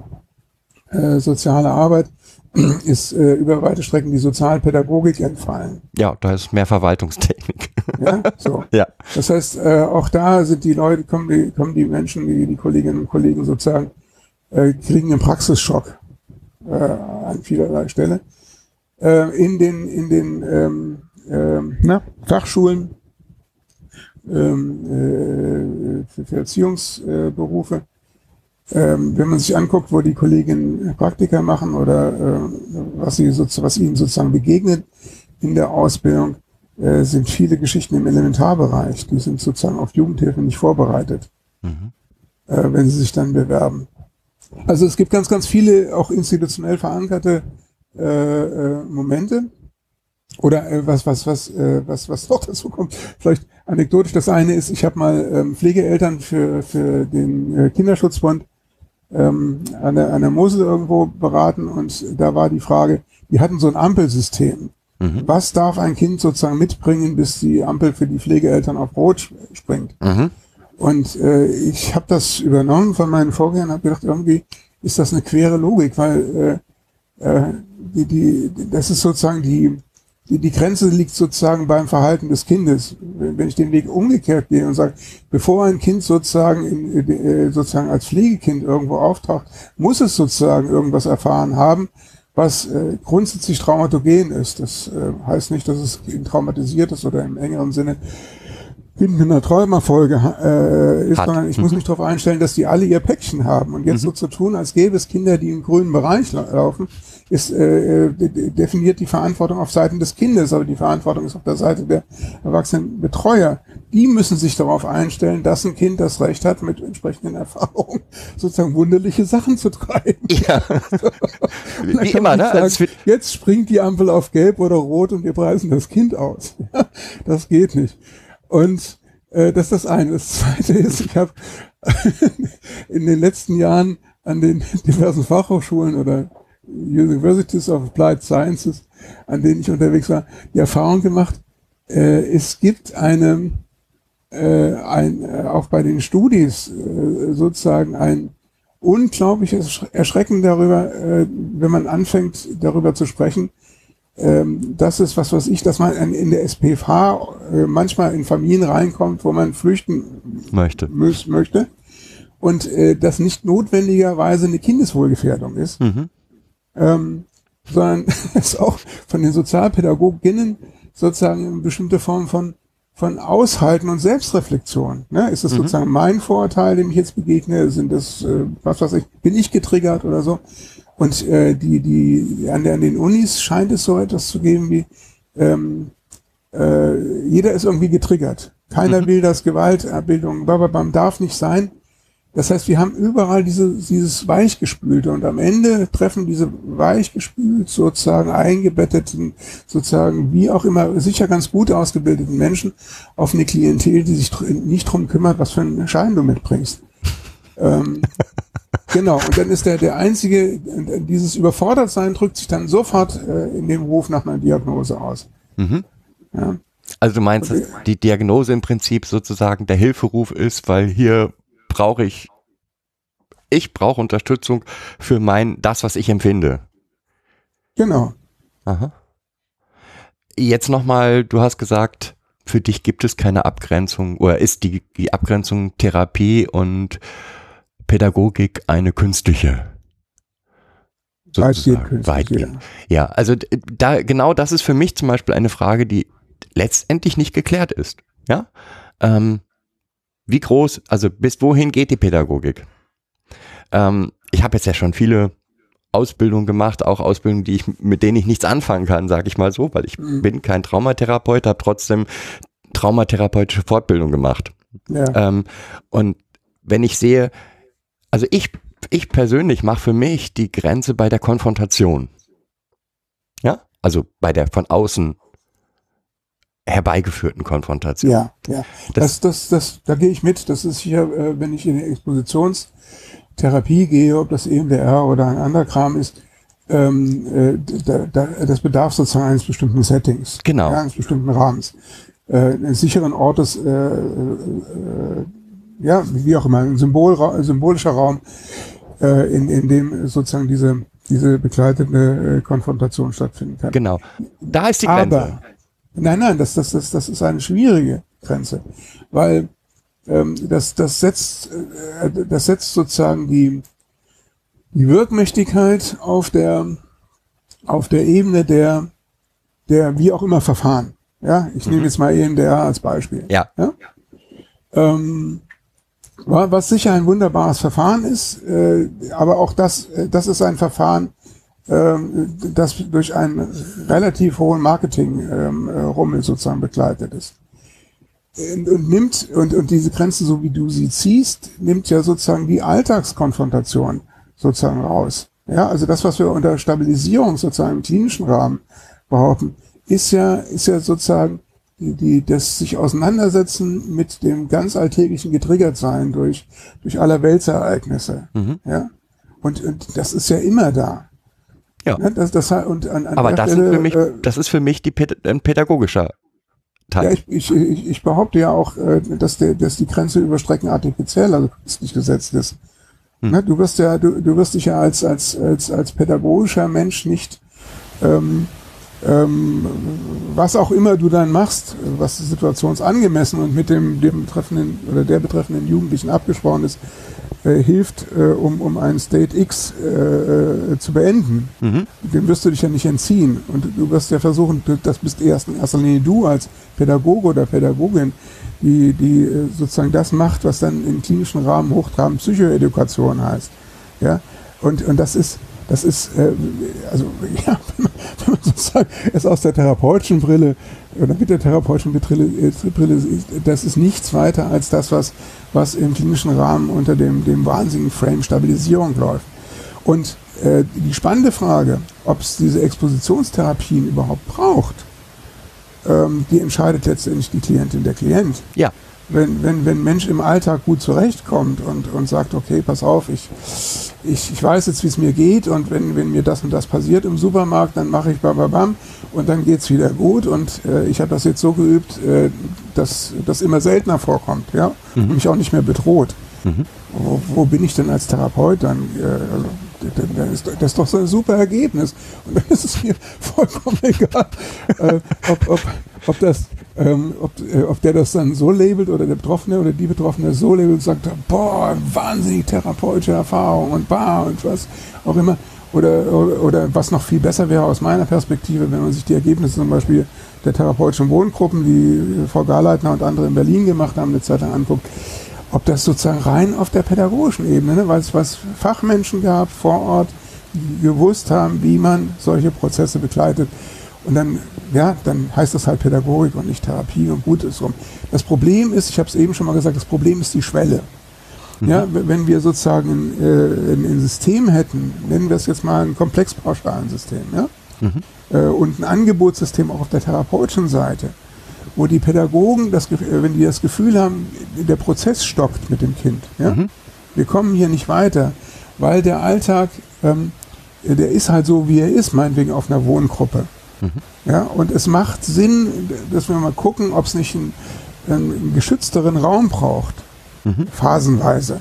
äh, soziale Arbeit ist äh, über weite Strecken die Sozialpädagogik entfallen. Ja, da ist mehr Verwaltungstechnik. Ja, so. ja. Das heißt, äh, auch da sind die Leute, kommen die, kommen die Menschen, die, die Kolleginnen und Kollegen sozusagen, äh, kriegen einen Praxisschock äh, an vielerlei Stelle. Äh, in den, in den ähm, äh, na, Fachschulen ähm, äh, für Erziehungsberufe ähm, wenn man sich anguckt, wo die Kolleginnen Praktika machen oder äh, was, sie so, was ihnen sozusagen begegnet in der Ausbildung, äh, sind viele Geschichten im Elementarbereich. Die sind sozusagen auf Jugendhilfe nicht vorbereitet, mhm. äh, wenn sie sich dann bewerben. Also es gibt ganz, ganz viele auch institutionell verankerte äh, äh, Momente. Oder äh, was, was, was, äh, was, was noch dazu kommt, vielleicht anekdotisch, das eine ist, ich habe mal ähm, Pflegeeltern für, für den äh, Kinderschutzbund ähm, an, der, an der Mosel irgendwo beraten und da war die Frage, die hatten so ein Ampelsystem. Mhm. Was darf ein Kind sozusagen mitbringen, bis die Ampel für die Pflegeeltern auf Rot springt? Mhm. Und äh, ich habe das übernommen von meinen Vorgängern und habe gedacht, irgendwie ist das eine quere Logik, weil äh, äh, die, die, das ist sozusagen die, die, die Grenze liegt sozusagen beim Verhalten des Kindes. Wenn ich den Weg umgekehrt gehe und sage, bevor ein Kind sozusagen, in, äh, sozusagen als Pflegekind irgendwo auftaucht, muss es sozusagen irgendwas erfahren haben, was äh, grundsätzlich traumatogen ist. Das äh, heißt nicht, dass es traumatisiert ist oder im engeren Sinne mit einer Träumerfolge äh, ist, Hat. sondern ich mhm. muss mich darauf einstellen, dass die alle ihr Päckchen haben. Und jetzt mhm. so zu tun, als gäbe es Kinder, die im grünen Bereich laufen, ist, äh, äh definiert die Verantwortung auf Seiten des Kindes, aber die Verantwortung ist auf der Seite der erwachsenen Betreuer. Die müssen sich darauf einstellen, dass ein Kind das Recht hat, mit entsprechenden Erfahrungen sozusagen wunderliche Sachen zu treiben. Ja. Wie immer, ne? Sagen, also jetzt springt die Ampel auf Gelb oder Rot und wir preisen das Kind aus. das geht nicht. Und äh, das ist das eine. Das zweite ist, ich habe in den letzten Jahren an den diversen Fachhochschulen oder Universities of Applied Sciences, an denen ich unterwegs war, die Erfahrung gemacht, äh, es gibt eine, äh, ein, äh, auch bei den Studis äh, sozusagen ein unglaubliches Erschrecken darüber, äh, wenn man anfängt, darüber zu sprechen, ähm, das ist was weiß ich, dass man in der SPFH äh, manchmal in Familien reinkommt, wo man flüchten Möchte. muss, möchte und äh, das nicht notwendigerweise eine Kindeswohlgefährdung ist, Mhm. Ähm, sondern es auch von den Sozialpädagoginnen sozusagen eine bestimmte Form von von Aushalten und Selbstreflexion. Ne? Ist das Mhm. sozusagen mein Vorurteil, dem ich jetzt begegne? Sind das, äh, was weiß ich, bin ich getriggert oder so? Und äh, die, die, an, der, an den Unis scheint es so etwas zu geben wie, ähm, äh, jeder ist irgendwie getriggert. Keiner will das Gewaltabbildung, bababam, darf nicht sein. Das heißt, wir haben überall diese, dieses Weichgespülte und am Ende treffen diese weichgespült sozusagen eingebetteten, sozusagen wie auch immer, sicher ganz gut ausgebildeten Menschen auf eine Klientel, die sich nicht drum kümmert, was für einen Schein du mitbringst. ähm, genau, und dann ist der, der einzige, dieses Überfordertsein drückt sich dann sofort äh, in dem Ruf nach einer Diagnose aus. Mhm. Ja. Also du meinst, dass die Diagnose im Prinzip sozusagen der Hilferuf ist, weil hier brauche ich, ich brauche Unterstützung für mein, das, was ich empfinde. Genau. Aha. Jetzt nochmal, du hast gesagt, für dich gibt es keine Abgrenzung oder ist die, die Abgrenzung Therapie und Pädagogik eine künstliche? Weitgehend Sozusagen, Weitgehend. Ja, also d- da genau das ist für mich zum Beispiel eine Frage, die letztendlich nicht geklärt ist. Ja, ähm, wie groß, also bis wohin geht die Pädagogik? Ähm, ich habe jetzt ja schon viele Ausbildungen gemacht, auch Ausbildungen, die ich mit denen ich nichts anfangen kann, sage ich mal so, weil ich Mhm. bin kein Traumatherapeut, habe trotzdem traumatherapeutische Fortbildung gemacht. Ja. Ähm, und wenn ich sehe, also ich, ich persönlich mache für mich die Grenze bei der Konfrontation. Ja, also bei der von außen herbeigeführten Konfrontation. Ja, ja. Das, das, das, da gehe ich mit. Das ist sicher, äh, wenn ich in die Expositionstherapie gehe, ob das EMDR oder ein anderer Kram ist, ähm, äh, da, da, das bedarf sozusagen eines bestimmten Settings. Genau. Ja, eines bestimmten Rahmens. Äh, eines sicheren Ortes, äh, äh, äh, ja, wie auch immer, ein Symbol, symbolischer Raum, äh, in, in dem sozusagen diese, diese begleitende äh, Konfrontation stattfinden kann. Genau. Da ist die Grenze. Aber, nein, nein, das, das, das, das ist eine schwierige Grenze, weil ähm, das, das, setzt, äh, das setzt sozusagen die, die Wirkmächtigkeit auf der, auf der Ebene der, der wie auch immer Verfahren. Ja, ich nehme jetzt mal EMDR als Beispiel. Ja. Ja? Ähm, wa- was sicher ein wunderbares Verfahren ist, äh, aber auch das, äh, das ist ein Verfahren, das durch einen relativ hohen Marketing-Rummel sozusagen begleitet ist. Und, nimmt, und, und diese Grenze, so wie du sie ziehst, nimmt ja sozusagen die Alltagskonfrontation sozusagen raus. Ja, also das, was wir unter Stabilisierung sozusagen im klinischen Rahmen behaupten, ist ja, ist ja sozusagen die, die, das sich auseinandersetzen mit dem ganz alltäglichen Getriggertsein durch, durch aller Weltsereignisse. Mhm. Ja. Und, und das ist ja immer da. Ja. Ja, das, das, und an, an Aber das, Stelle, mich, äh, das ist für mich die, ein pädagogischer Teil. ja, ich, ich, ich, behaupte ja auch, äh, dass, der, dass die Grenze überstrecken artifiziell, also künstlich gesetzt ist. Hm. Ne, du wirst ja, du, du wirst dich ja als, als, als, als pädagogischer Mensch nicht, ähm, ähm, was auch immer du dann machst, was situationsangemessen und mit dem, dem betreffenden oder der betreffenden Jugendlichen abgesprochen ist, äh, hilft, äh, um, um einen State X äh, äh, zu beenden. Mhm. Dem wirst du dich ja nicht entziehen. Und du wirst ja versuchen, das bist erst in erster Linie du als Pädagoge oder Pädagogin, die, die äh, sozusagen das macht, was dann im klinischen Rahmen Hochtraben Psychoedukation heißt. Ja, und, und das ist, das ist, äh, also, ja, wenn man, sozusagen es aus der therapeutischen Brille oder mit der therapeutischen Brille, äh, Brille das ist nichts weiter als das, was, was im klinischen Rahmen unter dem, dem wahnsinnigen Frame Stabilisierung läuft. Und äh, die spannende Frage, ob es diese Expositionstherapien überhaupt braucht, ähm, die entscheidet letztendlich die Klientin, der Klient. Ja. Wenn, wenn, wenn ein Mensch im Alltag gut zurechtkommt und, und sagt, okay, pass auf, ich, ich, ich weiß jetzt, wie es mir geht und wenn, wenn mir das und das passiert im Supermarkt, dann mache ich bababam und dann geht's wieder gut und äh, ich habe das jetzt so geübt, äh, dass das immer seltener vorkommt, ja, und mich auch nicht mehr bedroht. Wo, wo bin ich denn als Therapeut dann? Äh, also, das ist, das ist doch so ein super Ergebnis. Und dann ist es mir vollkommen egal, äh, ob, ob, ob, das, ähm, ob, äh, ob der das dann so labelt oder der Betroffene oder die Betroffene so labelt und sagt, boah, wahnsinnig therapeutische Erfahrung und bah und was auch immer. Oder, oder, oder was noch viel besser wäre aus meiner Perspektive, wenn man sich die Ergebnisse zum Beispiel der therapeutischen Wohngruppen, die Frau Garleitner und andere in Berlin gemacht haben, eine Zeit lang anguckt, ob das sozusagen rein auf der pädagogischen Ebene, ne, weil es was Fachmenschen gab vor Ort, die gewusst haben, wie man solche Prozesse begleitet. Und dann, ja, dann heißt das halt Pädagogik und nicht Therapie und gut ist rum. Das Problem ist, ich habe es eben schon mal gesagt, das Problem ist die Schwelle. Ja, w- wenn wir sozusagen ein, äh, ein, ein System hätten, nennen wir es jetzt mal ein komplexpauschalen System, ja, äh, und ein Angebotssystem auch auf der therapeutischen Seite, wo die Pädagogen, das, äh, wenn die das Gefühl haben, der Prozess stockt mit dem Kind, ja, wir kommen hier nicht weiter, weil der Alltag, ähm, äh, der ist halt so, wie er ist, meinetwegen auf einer Wohngruppe. Ja, und es macht Sinn, dass wir mal gucken, ob es nicht einen, einen geschützteren Raum braucht, phasenweise.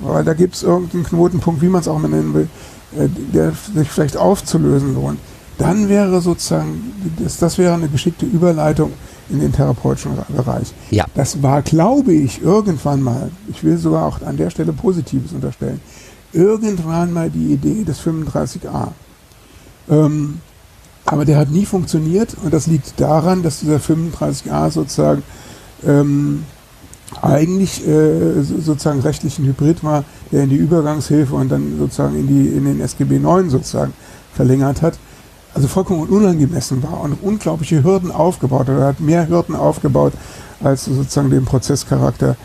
Weil da gibt es irgendeinen Knotenpunkt, wie man es auch mal nennen will, äh, der sich vielleicht aufzulösen lohnt. Dann wäre sozusagen, das, das wäre eine geschickte Überleitung in den therapeutischen Bereich. Ja. Das war, glaube ich, irgendwann mal, ich will sogar auch an der Stelle Positives unterstellen, irgendwann mal die Idee des 35a. Ähm, aber der hat nie funktioniert und das liegt daran, dass dieser 35a sozusagen ähm, eigentlich äh, so- sozusagen rechtlich ein Hybrid war, der in die Übergangshilfe und dann sozusagen in, die, in den SGB 9 sozusagen verlängert hat. Also vollkommen unangemessen war und unglaubliche Hürden aufgebaut hat. Er hat mehr Hürden aufgebaut, als sozusagen dem Prozesscharakter,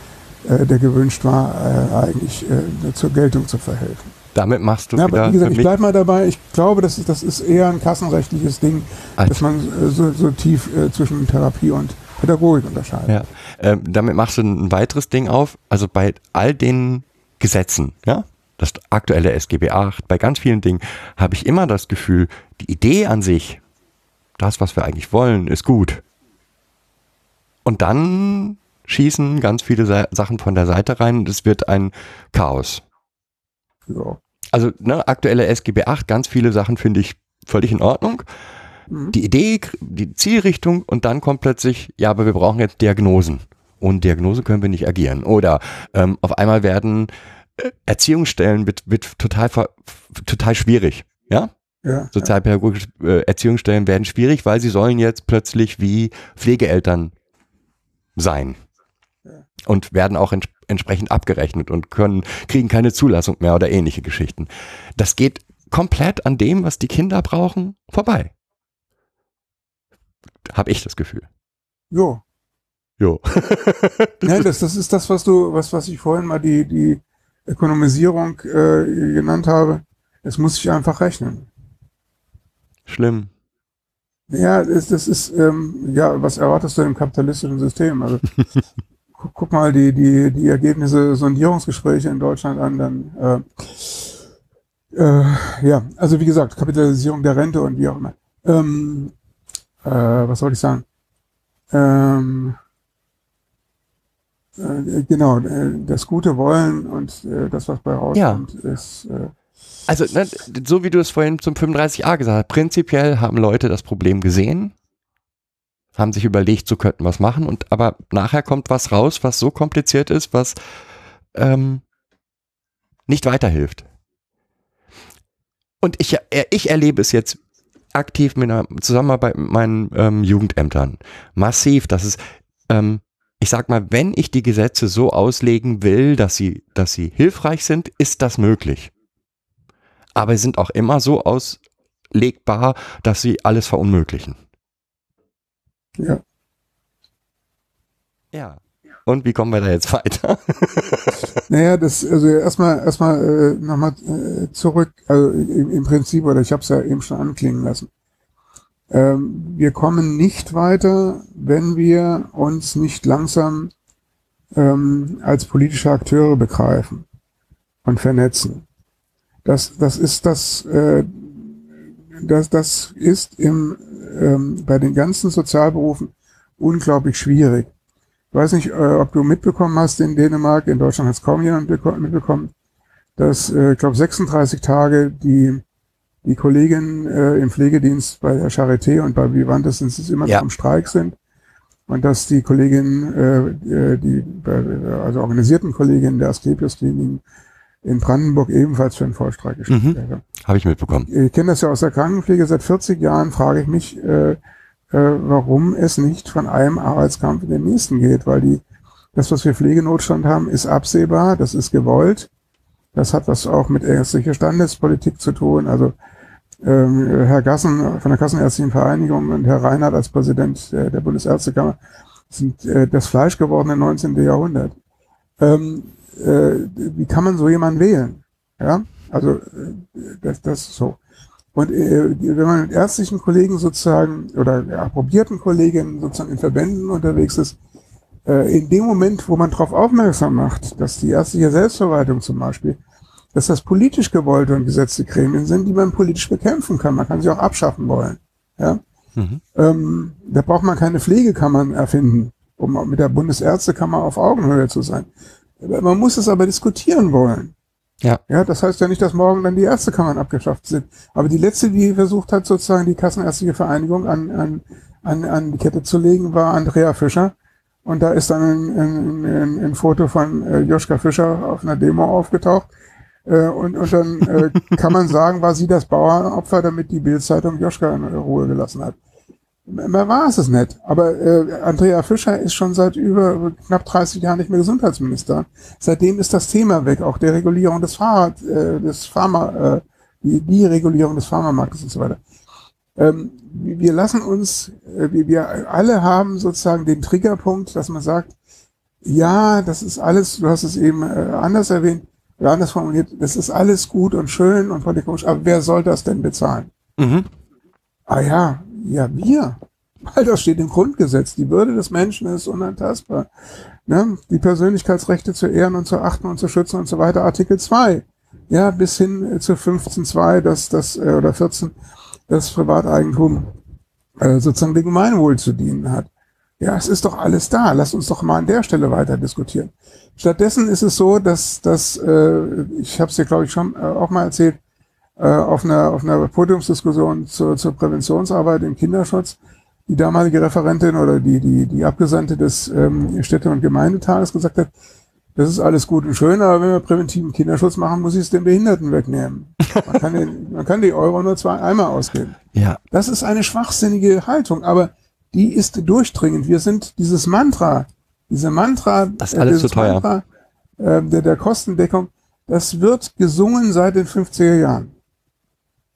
äh, der gewünscht war, äh, eigentlich äh, zur Geltung zu verhelfen. Damit machst du Ja, wieder aber wie gesagt, ich bleibe mal dabei. Ich glaube, das ist, das ist eher ein kassenrechtliches Ding, Alt. dass man äh, so, so tief äh, zwischen Therapie und Pädagogik unterscheidet. Ja, ähm, damit machst du ein weiteres Ding auf. Also bei all den Gesetzen, ja, das aktuelle SGB 8, bei ganz vielen Dingen habe ich immer das Gefühl, die Idee an sich, das, was wir eigentlich wollen, ist gut. Und dann schießen ganz viele Sa Sachen von der Seite rein und es wird ein Chaos. Ja. Also ne, aktuelle SGB 8, ganz viele Sachen finde ich völlig in Ordnung. Die Idee, die Zielrichtung und dann kommt plötzlich, ja, aber wir brauchen jetzt Diagnosen. Ohne Diagnose können wir nicht agieren. Oder ähm, auf einmal werden äh, Erziehungsstellen wird, wird total, total schwierig. Ja? Ja, Sozialpädagogische äh, Erziehungsstellen werden schwierig, weil sie sollen jetzt plötzlich wie Pflegeeltern sein. Und werden auch entsprechend abgerechnet und können, kriegen keine Zulassung mehr oder ähnliche Geschichten. Das geht komplett an dem, was die Kinder brauchen, vorbei. Hab ich das Gefühl. jo. Jo. Ja, das, das ist das, was du, was, was ich vorhin mal die, die Ökonomisierung äh, genannt habe. Es muss sich einfach rechnen. Schlimm. Ja, das, das ist, ähm, ja, was erwartest du im kapitalistischen System? Also, gu- guck mal die, die, die Ergebnisse Sondierungsgespräche in Deutschland an, dann, äh, äh, ja, also wie gesagt, Kapitalisierung der Rente und wie auch immer. Ähm, äh, was soll ich sagen? Ähm, äh, genau, äh, das gute Wollen und äh, das, was bei rauskommt, ist, äh, Also, ne, so wie du es vorhin zum 35a gesagt hast, prinzipiell haben Leute das Problem gesehen, haben sich überlegt, so könnten wir es machen, und aber nachher kommt was raus, was so kompliziert ist, was ähm, nicht weiterhilft. Und ich, äh, ich erlebe es jetzt aktiv mit einer Zusammenarbeit mit meinen ähm, Jugendämtern. Massiv, das ist, ähm, ich sag mal, wenn ich die Gesetze so auslegen will, dass sie, dass sie hilfreich sind, ist das möglich aber sie sind auch immer so auslegbar, dass sie alles verunmöglichen. Ja. Ja. Und wie kommen wir da jetzt weiter? Naja, das, also erstmal erstmal äh, nochmal äh, zurück, also im, im Prinzip, oder ich habe es ja eben schon anklingen lassen. Ähm, wir kommen nicht weiter, wenn wir uns nicht langsam ähm, als politische Akteure begreifen und vernetzen. Das, das ist das, äh, das, das ist im, ähm, bei den ganzen Sozialberufen unglaublich schwierig. Ich weiß nicht, äh, ob du mitbekommen hast in Dänemark, in Deutschland hat es kaum jemand mitbekommen, dass, äh, ich glaube, 36 Tage die, die Kolleginnen äh, im Pflegedienst bei der Charité und bei Vivantes sind es immer Ja. noch im Streik sind und dass die Kolleginnen, äh, äh, die äh, also organisierten Kolleginnen der Asklepios-Kliniken in Brandenburg ebenfalls für einen Vollstreik gestellt Mhm. werden. Habe ich mitbekommen. Ich kenne das ja aus der Krankenpflege. Seit 40 Jahren frage ich mich, äh, äh, warum es nicht von einem Arbeitskampf in den nächsten geht, weil die, das, was wir Pflegenotstand haben, ist absehbar, das ist gewollt. Das hat was auch mit ärztlicher Standespolitik zu tun. Also ähm, Herr Gassen von der Kassenärztlichen Vereinigung und Herr Reinhardt als Präsident der, der Bundesärztekammer sind äh, das Fleisch gewordene 19. Jahrhundert. Ähm, äh, wie kann man so jemanden wählen? Ja, also äh, das, das ist so. Und äh, wenn man mit ärztlichen Kollegen sozusagen oder approbierten Kollegen sozusagen in Verbänden unterwegs ist, äh, in dem Moment, wo man darauf aufmerksam macht, dass die ärztliche Selbstverwaltung zum Beispiel, dass das politisch gewollte und gesetzte Gremien sind, die man politisch bekämpfen kann. Man kann sie auch abschaffen wollen. Ja? Mhm. Ähm, da braucht man keine Pflegekammern erfinden, um mit der Bundesärztekammer auf Augenhöhe zu sein. Man muss es aber diskutieren wollen. Ja. Ja, das heißt ja nicht, dass morgen dann die Ärztekammern abgeschafft sind. Aber die letzte, die versucht hat, sozusagen die Kassenärztliche Vereinigung an, an, an, an die Kette zu legen, war Andrea Fischer. Und da ist dann ein, ein, ein, ein Foto von äh, Joschka Fischer auf einer Demo aufgetaucht. Äh, und, und dann äh, kann man sagen, war sie das Bauernopfer, damit die Bildzeitung Joschka in Ruhe gelassen hat. Mehr war es es nicht. Aber äh, Andrea Fischer ist schon seit über knapp 30 Jahren nicht mehr Gesundheitsminister. Seitdem ist das Thema weg, auch der Regulierung des Fahrrad, äh, des Pharma, äh, die, die Regulierung des Pharmamarktes und so weiter. Ähm, wir lassen uns, äh, wir, wir alle haben sozusagen den Triggerpunkt, dass man sagt, ja, das ist alles, du hast es eben äh, anders erwähnt, oder anders formuliert, das ist alles gut und schön und politisch, aber wer soll das denn bezahlen? Mhm. Ah ja, ja, wir. Weil das steht im Grundgesetz. Die Würde des Menschen ist unantastbar. Ne? Die Persönlichkeitsrechte zu ehren und zu achten und zu schützen und so weiter. Artikel 2. Ja, bis hin äh, zu 15.2, dass das, äh, oder 14, das Privateigentum äh, sozusagen dem Gemeinwohl zu dienen hat. Ja, es ist doch alles da. Lass uns doch mal an der Stelle weiter diskutieren. Stattdessen ist es so, dass, dass äh, ich habe es dir, glaube ich, schon äh, auch mal erzählt, äh, auf einer, auf einer Podiumsdiskussion zur, zur Präventionsarbeit im Kinderschutz die damalige Referentin oder die, die, die Abgesandte des ähm, Städte- und Gemeindetages gesagt hat, das ist alles gut und schön, aber wenn wir präventiven Kinderschutz machen, muss ich es den Behinderten wegnehmen. Man kann, den, man kann die Euro nur zwei einmal ausgeben. Ja. Das ist eine schwachsinnige Haltung, aber die ist durchdringend. Wir sind dieses Mantra, diese Mantra, Das ist alles zu teuer. Mantra äh, der, der Kostendeckung, das wird gesungen seit den 50er Jahren.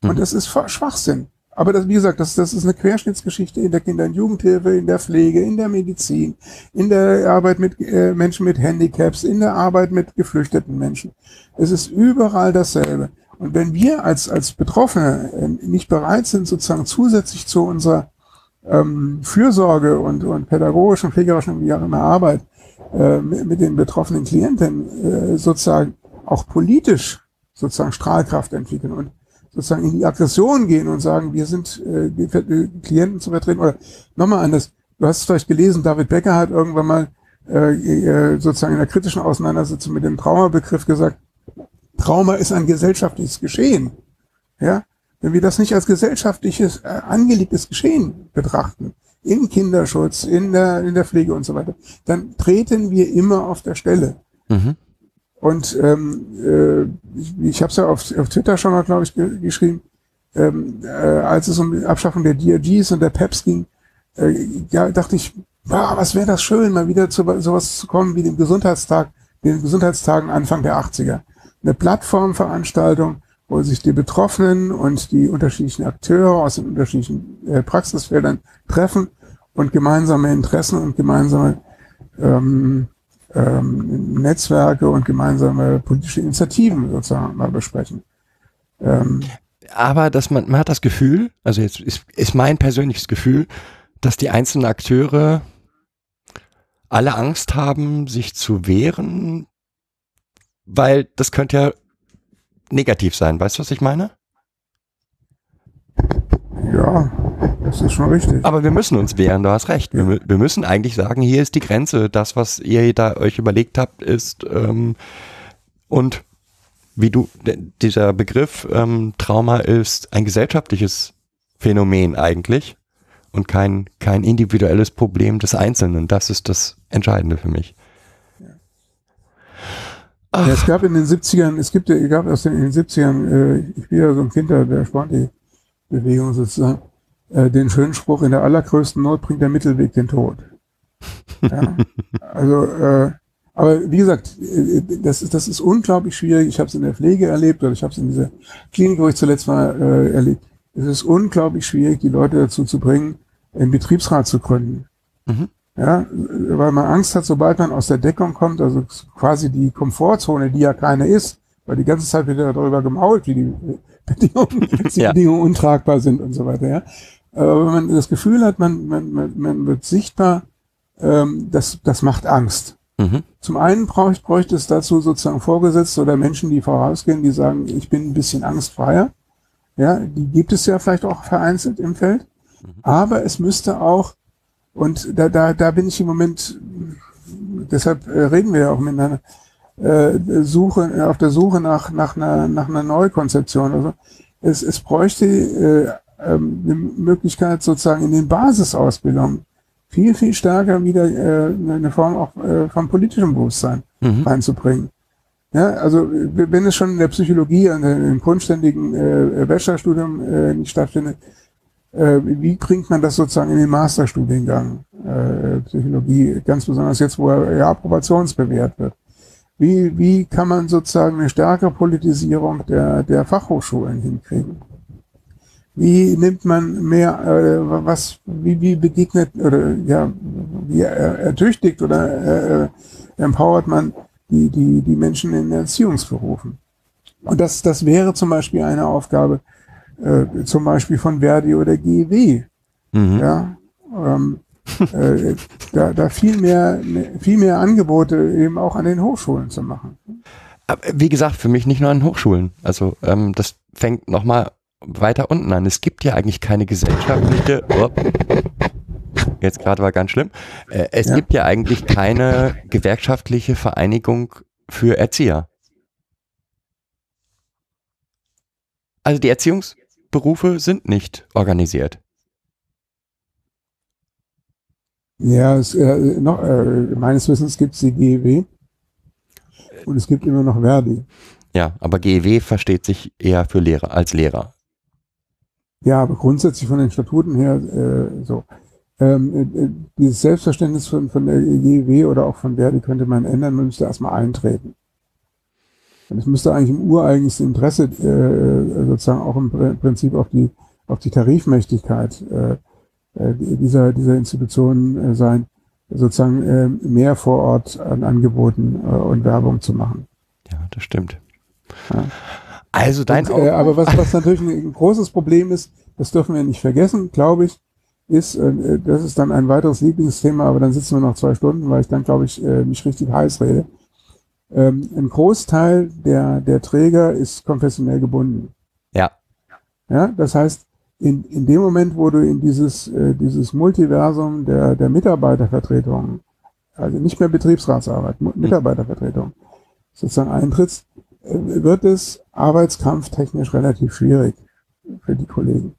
Und Mhm. das ist Schwachsinn. Aber das, wie gesagt, das, das ist eine Querschnittsgeschichte in der Kinder- und Jugendhilfe, in der Pflege, in der Medizin, in der Arbeit mit äh, Menschen mit Handicaps, in der Arbeit mit geflüchteten Menschen. Es ist überall dasselbe. Und wenn wir als, als Betroffene äh, nicht bereit sind, sozusagen zusätzlich zu unserer ähm, Fürsorge und, und pädagogischen, pflegerischen, wie auch immer Arbeit äh, mit, mit den betroffenen Klienten äh, sozusagen auch politisch sozusagen Strahlkraft entwickeln und sozusagen in die Aggression gehen und sagen, wir sind äh, die Klienten zu vertreten. Oder nochmal anders, du hast es vielleicht gelesen, David Becker hat irgendwann mal äh, äh, sozusagen in einer kritischen Auseinandersetzung mit dem Traumabegriff gesagt, Trauma ist ein gesellschaftliches Geschehen. Ja, wenn wir das nicht als gesellschaftliches äh, angelegtes Geschehen betrachten, im Kinderschutz, in der, in der Pflege und so weiter, dann treten wir immer auf der Stelle. Mhm. Und ähm, äh, ich, ich habe es ja auf, auf Twitter schon mal, glaube ich, ge geschrieben, ähm, äh, als es um die Abschaffung der DRGs und der PEPs ging, äh, ja, dachte ich, wow, was wäre das schön, mal wieder zu sowas zu kommen wie dem Gesundheitstag, den Gesundheitstagen Anfang der 80er. Eine Plattformveranstaltung, wo sich die Betroffenen und die unterschiedlichen Akteure aus den unterschiedlichen äh, Praxisfeldern treffen und gemeinsame Interessen und gemeinsame ähm, ähm, Netzwerke und gemeinsame politische Initiativen sozusagen mal besprechen. Ähm, aber dass man, man hat das Gefühl, also jetzt ist, ist mein persönliches Gefühl, dass die einzelnen Akteure alle Angst haben, sich zu wehren, weil das könnte ja negativ sein. Weißt du, was ich meine? Ja, das ist schon richtig. Aber wir müssen uns wehren, du hast recht. Wir, wir müssen eigentlich sagen, hier ist die Grenze. Das, was ihr da euch überlegt habt, ist ähm, und wie du, dieser Begriff ähm, Trauma ist ein gesellschaftliches Phänomen eigentlich und kein, kein individuelles Problem des Einzelnen. Das ist das Entscheidende für mich. Ja, es gab in den 70ern, es gibt, es gab aus den, in den 70ern, äh, ich bin ja so ein Kind der, der Sponti-Bewegung sozusagen, äh, den schönen Spruch, in der allergrößten Not bringt der Mittelweg den Tod. Ja, also, äh, aber wie gesagt, äh, das ist, das ist unglaublich schwierig. Ich habe es in der Pflege erlebt oder ich habe es in dieser Klinik, wo ich zuletzt war, äh, erlebt. Es ist unglaublich schwierig, die Leute dazu zu bringen, einen Betriebsrat zu gründen. Mhm. Ja, weil man Angst hat, sobald man aus der Deckung kommt, also quasi die Komfortzone, die ja keine ist, weil die ganze Zeit wird ja darüber gemault, wie die Bedingungen, die Ja. Bedingungen untragbar sind und so weiter. Ja. Aber wenn man das Gefühl hat, man, man, man, man wird sichtbar, ähm, das, das macht Angst. Mhm. Zum einen bräuchte, bräuchte es dazu sozusagen Vorgesetzte oder Menschen, die vorausgehen, die sagen, ich bin ein bisschen angstfreier. Ja, die gibt es ja vielleicht auch vereinzelt im Feld. Aber es müsste auch, und da, da, da bin ich im Moment, deshalb äh, reden wir ja auch miteinander, äh, Suche, auf der Suche nach, nach, einer, nach einer Neukonzeption. Also es, es bräuchte äh, ähm, eine Möglichkeit sozusagen in den Basisausbildungen viel, viel stärker wieder äh, eine Form auch äh, von politischem Bewusstsein Mhm. reinzubringen. Ja, also wenn es schon in der Psychologie, der- im grundständigen äh, Bachelorstudium äh, nicht stattfindet, äh, wie bringt man das sozusagen in den Masterstudiengang äh, Psychologie, ganz besonders jetzt, wo er ja, approbationsbewährt wird? Wie, wie kann man sozusagen eine stärkere Politisierung der, der Fachhochschulen hinkriegen? Wie nimmt man mehr, äh, was, wie, wie begegnet oder ja, wie er- ertüchtigt oder äh, empowert man die, die, die Menschen in Erziehungsberufen? Und das, das wäre zum Beispiel eine Aufgabe, äh, zum Beispiel von Verdi oder GEW, Mhm. ja, ähm, äh, da, da viel mehr, viel mehr Angebote eben auch an den Hochschulen zu machen. Aber wie gesagt, für mich nicht nur an Hochschulen. Also ähm, das fängt nochmal weiter unten an. Es gibt ja eigentlich keine gesellschaftliche. Oh, jetzt gerade war ganz schlimm. Äh, es Ja. gibt ja eigentlich keine gewerkschaftliche Vereinigung für Erzieher. Also die Erziehungsberufe sind nicht organisiert. Ja, es, äh, noch, äh, meines Wissens gibt es die GEW und es gibt immer noch Verdi. Ja, aber GEW versteht sich eher für Lehrer als Lehrer. Ja, aber grundsätzlich von den Statuten her äh, so. Ähm, äh, dieses Selbstverständnis von, von der GEW oder auch von Verdi könnte man ändern, man müsste erstmal eintreten. Und es müsste eigentlich im ureigensten Interesse äh, sozusagen auch im Pr- Prinzip auf die, auf die Tarifmächtigkeit äh, äh, dieser, dieser Institutionen äh, sein, sozusagen äh, mehr vor Ort an Angeboten äh, und Werbung zu machen. Ja, das stimmt. Ja. Also dein Und, äh, aber was, was natürlich ein großes Problem ist, das dürfen wir nicht vergessen, glaube ich, ist, äh, das ist dann ein weiteres Lieblingsthema, aber dann sitzen wir noch zwei Stunden, weil ich dann, glaube ich, äh, mich richtig heiß rede. Ähm, ein Großteil der, der Träger ist konfessionell gebunden. Ja. Ja, das heißt, in, in dem Moment, wo du in dieses, äh, dieses Multiversum der, der Mitarbeitervertretung, also nicht mehr Betriebsratsarbeit, Mu- Mitarbeitervertretung, sozusagen eintrittst, wird es arbeitskampftechnisch relativ schwierig für die Kollegen.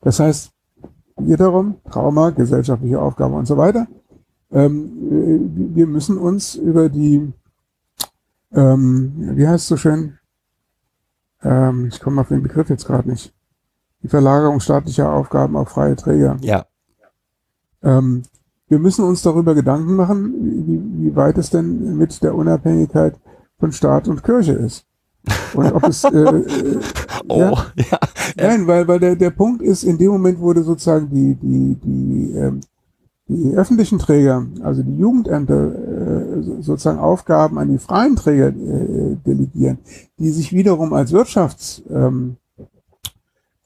Das heißt, wiederum Trauma, gesellschaftliche Aufgabe und so weiter. Ähm, äh, wir müssen uns über die, ähm, wie heißt es so schön? Ähm, ich komme auf den Begriff jetzt gerade nicht. Die Verlagerung staatlicher Aufgaben auf freie Träger. Ja, Ähm, wir müssen uns darüber Gedanken machen, wie, wie weit es denn mit der Unabhängigkeit von Staat und Kirche ist. Und ob es, äh, äh, oh, ja, ja. Nein, weil, weil der, der Punkt ist, in dem Moment wurde sozusagen die, die, die, ähm, die öffentlichen Träger, also die Jugendämter, äh, so- sozusagen Aufgaben an die freien Träger äh, delegieren, die sich wiederum als Wirtschafts, ähm,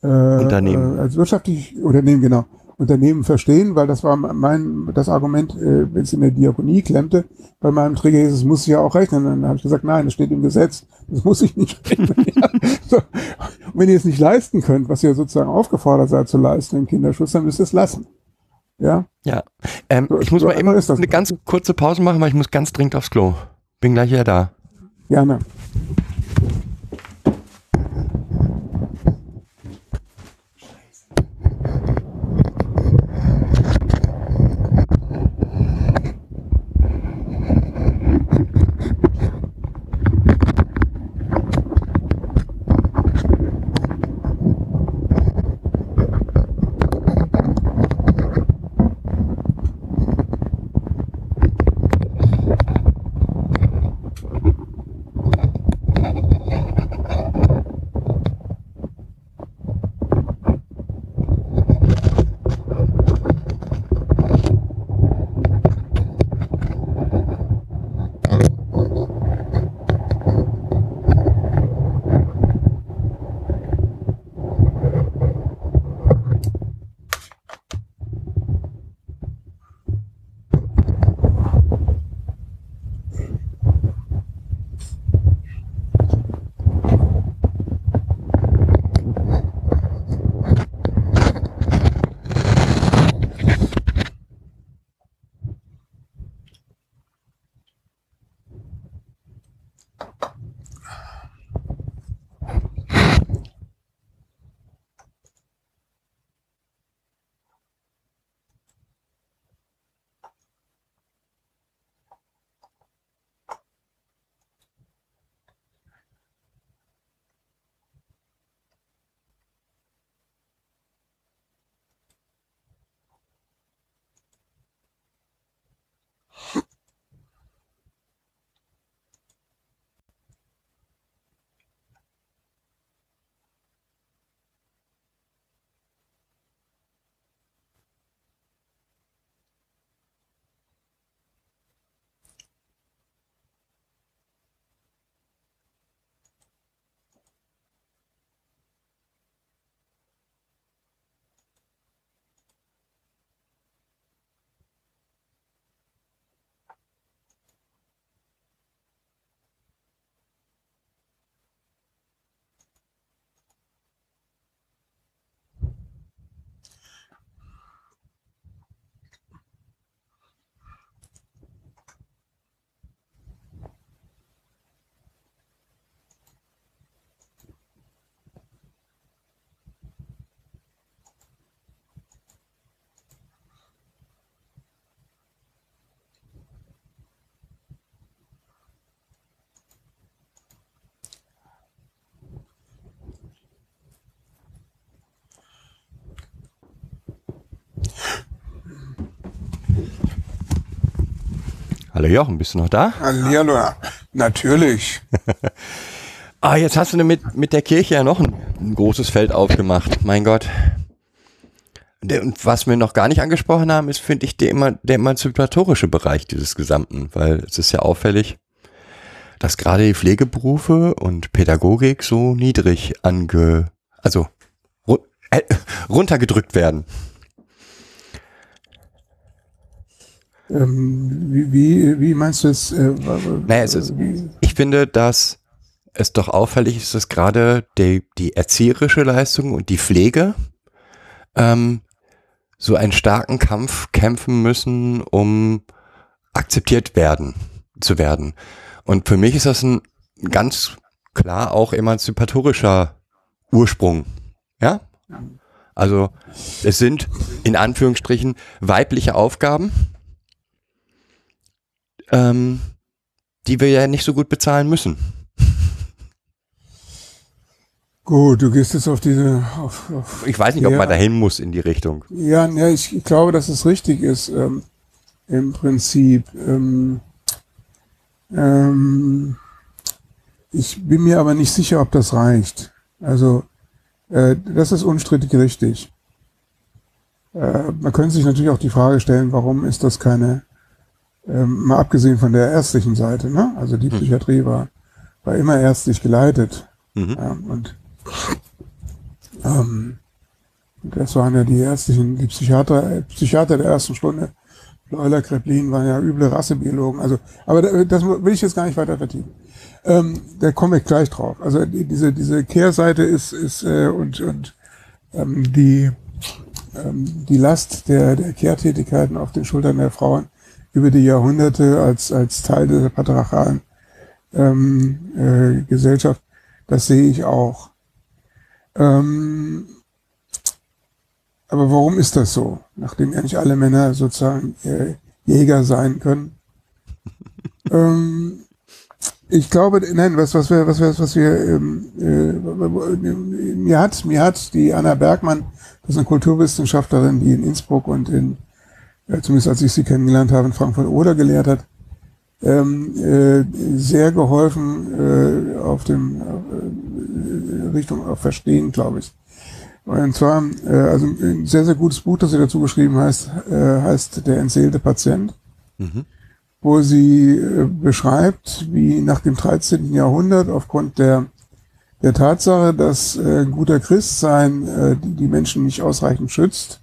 äh, Unternehmen. Äh, als wirtschaftlich Unternehmen, genau. Unternehmen verstehen, weil das war mein das Argument, äh, wenn es in der Diakonie klemmte, bei meinem Träger hieß es, muss ich ja auch rechnen. Dann habe ich gesagt, nein, das steht im Gesetz, das muss ich nicht rechnen. ja. so. Und wenn ihr es nicht leisten könnt, was ihr sozusagen aufgefordert seid zu leisten im Kinderschutz, dann müsst ihr es lassen. Ja, Ja. Ähm, So, ich muss so mal eben das. eine ganz kurze Pause machen, weil ich muss ganz dringend aufs Klo. Bin gleich wieder da. gerne. Hallo Jochen, bist du noch da? Hallihallo, natürlich. Ah, jetzt hast du mit, mit der Kirche ja noch ein, ein großes Feld aufgemacht. Mein Gott. Und was wir noch gar nicht angesprochen haben, ist, finde ich, der, immer, der emanzipatorische Bereich dieses Gesamten, weil es ist ja auffällig, dass gerade die Pflegeberufe und Pädagogik so niedrig ange, also äh, runtergedrückt werden. Ähm, wie, wie, wie meinst du es? Äh, Naja, es ist, ich finde, dass es doch auffällig ist, dass gerade die, die erzieherische Leistung und die Pflege ähm, so einen starken Kampf kämpfen müssen, um akzeptiert werden zu werden. Und für mich ist das ein ganz klar auch emanzipatorischer Ursprung. Ja? Also es sind in Anführungsstrichen weibliche Aufgaben, ähm, die wir ja nicht so gut bezahlen müssen. gut, du gehst jetzt auf diese. Auf, auf, Ich weiß nicht, ob man dahin muss in die Richtung. ja, ja, ich, ich glaube, dass es richtig ist. Ähm, Im Prinzip. Ähm, ähm, ich bin mir aber nicht sicher, ob das reicht. Also, äh, das ist unstrittig richtig. Äh, man könnte sich natürlich auch die Frage stellen, warum ist das keine, ähm, mal abgesehen von der ärztlichen Seite, ne? Also die Psychiatrie war, war immer ärztlich geleitet. Mhm. Ja, und Ähm, das waren ja die ärztlichen, die Psychiater, Psychiater der ersten Stunde. Euler, Kreplin waren ja üble Rassebiologen. Also, aber das will ich jetzt gar nicht weiter vertiefen. Ähm, da komme ich gleich drauf. Also die, diese diese Kehrseite ist ist äh, und und ähm, die ähm, die Last der der Kehrtätigkeiten auf den Schultern der Frauen über die Jahrhunderte als als Teil dieser patriarchalen ähm, äh, Gesellschaft, das sehe ich auch. Ähm, aber warum ist das so? Nachdem ja nicht alle Männer sozusagen äh, Jäger sein können. ähm, ich glaube, nein, was, was wir, was wir, was wir, ähm, äh, mir hat, mir hat die Anna Bergmann, das ist eine Kulturwissenschaftlerin, die in Innsbruck und in, äh, zumindest als ich sie kennengelernt habe, in Frankfurt-Oder gelehrt hat, ähm, äh, sehr geholfen äh, auf dem äh, Richtung auf Verstehen, glaube ich. Und zwar, äh, also ein sehr, sehr gutes Buch, das sie dazu geschrieben heißt, äh, heißt Der entseelte Patient, mhm. wo sie äh, beschreibt, wie nach dem 13. Jahrhundert aufgrund der, der Tatsache, dass äh, guter Christsein äh, die, die Menschen nicht ausreichend schützt,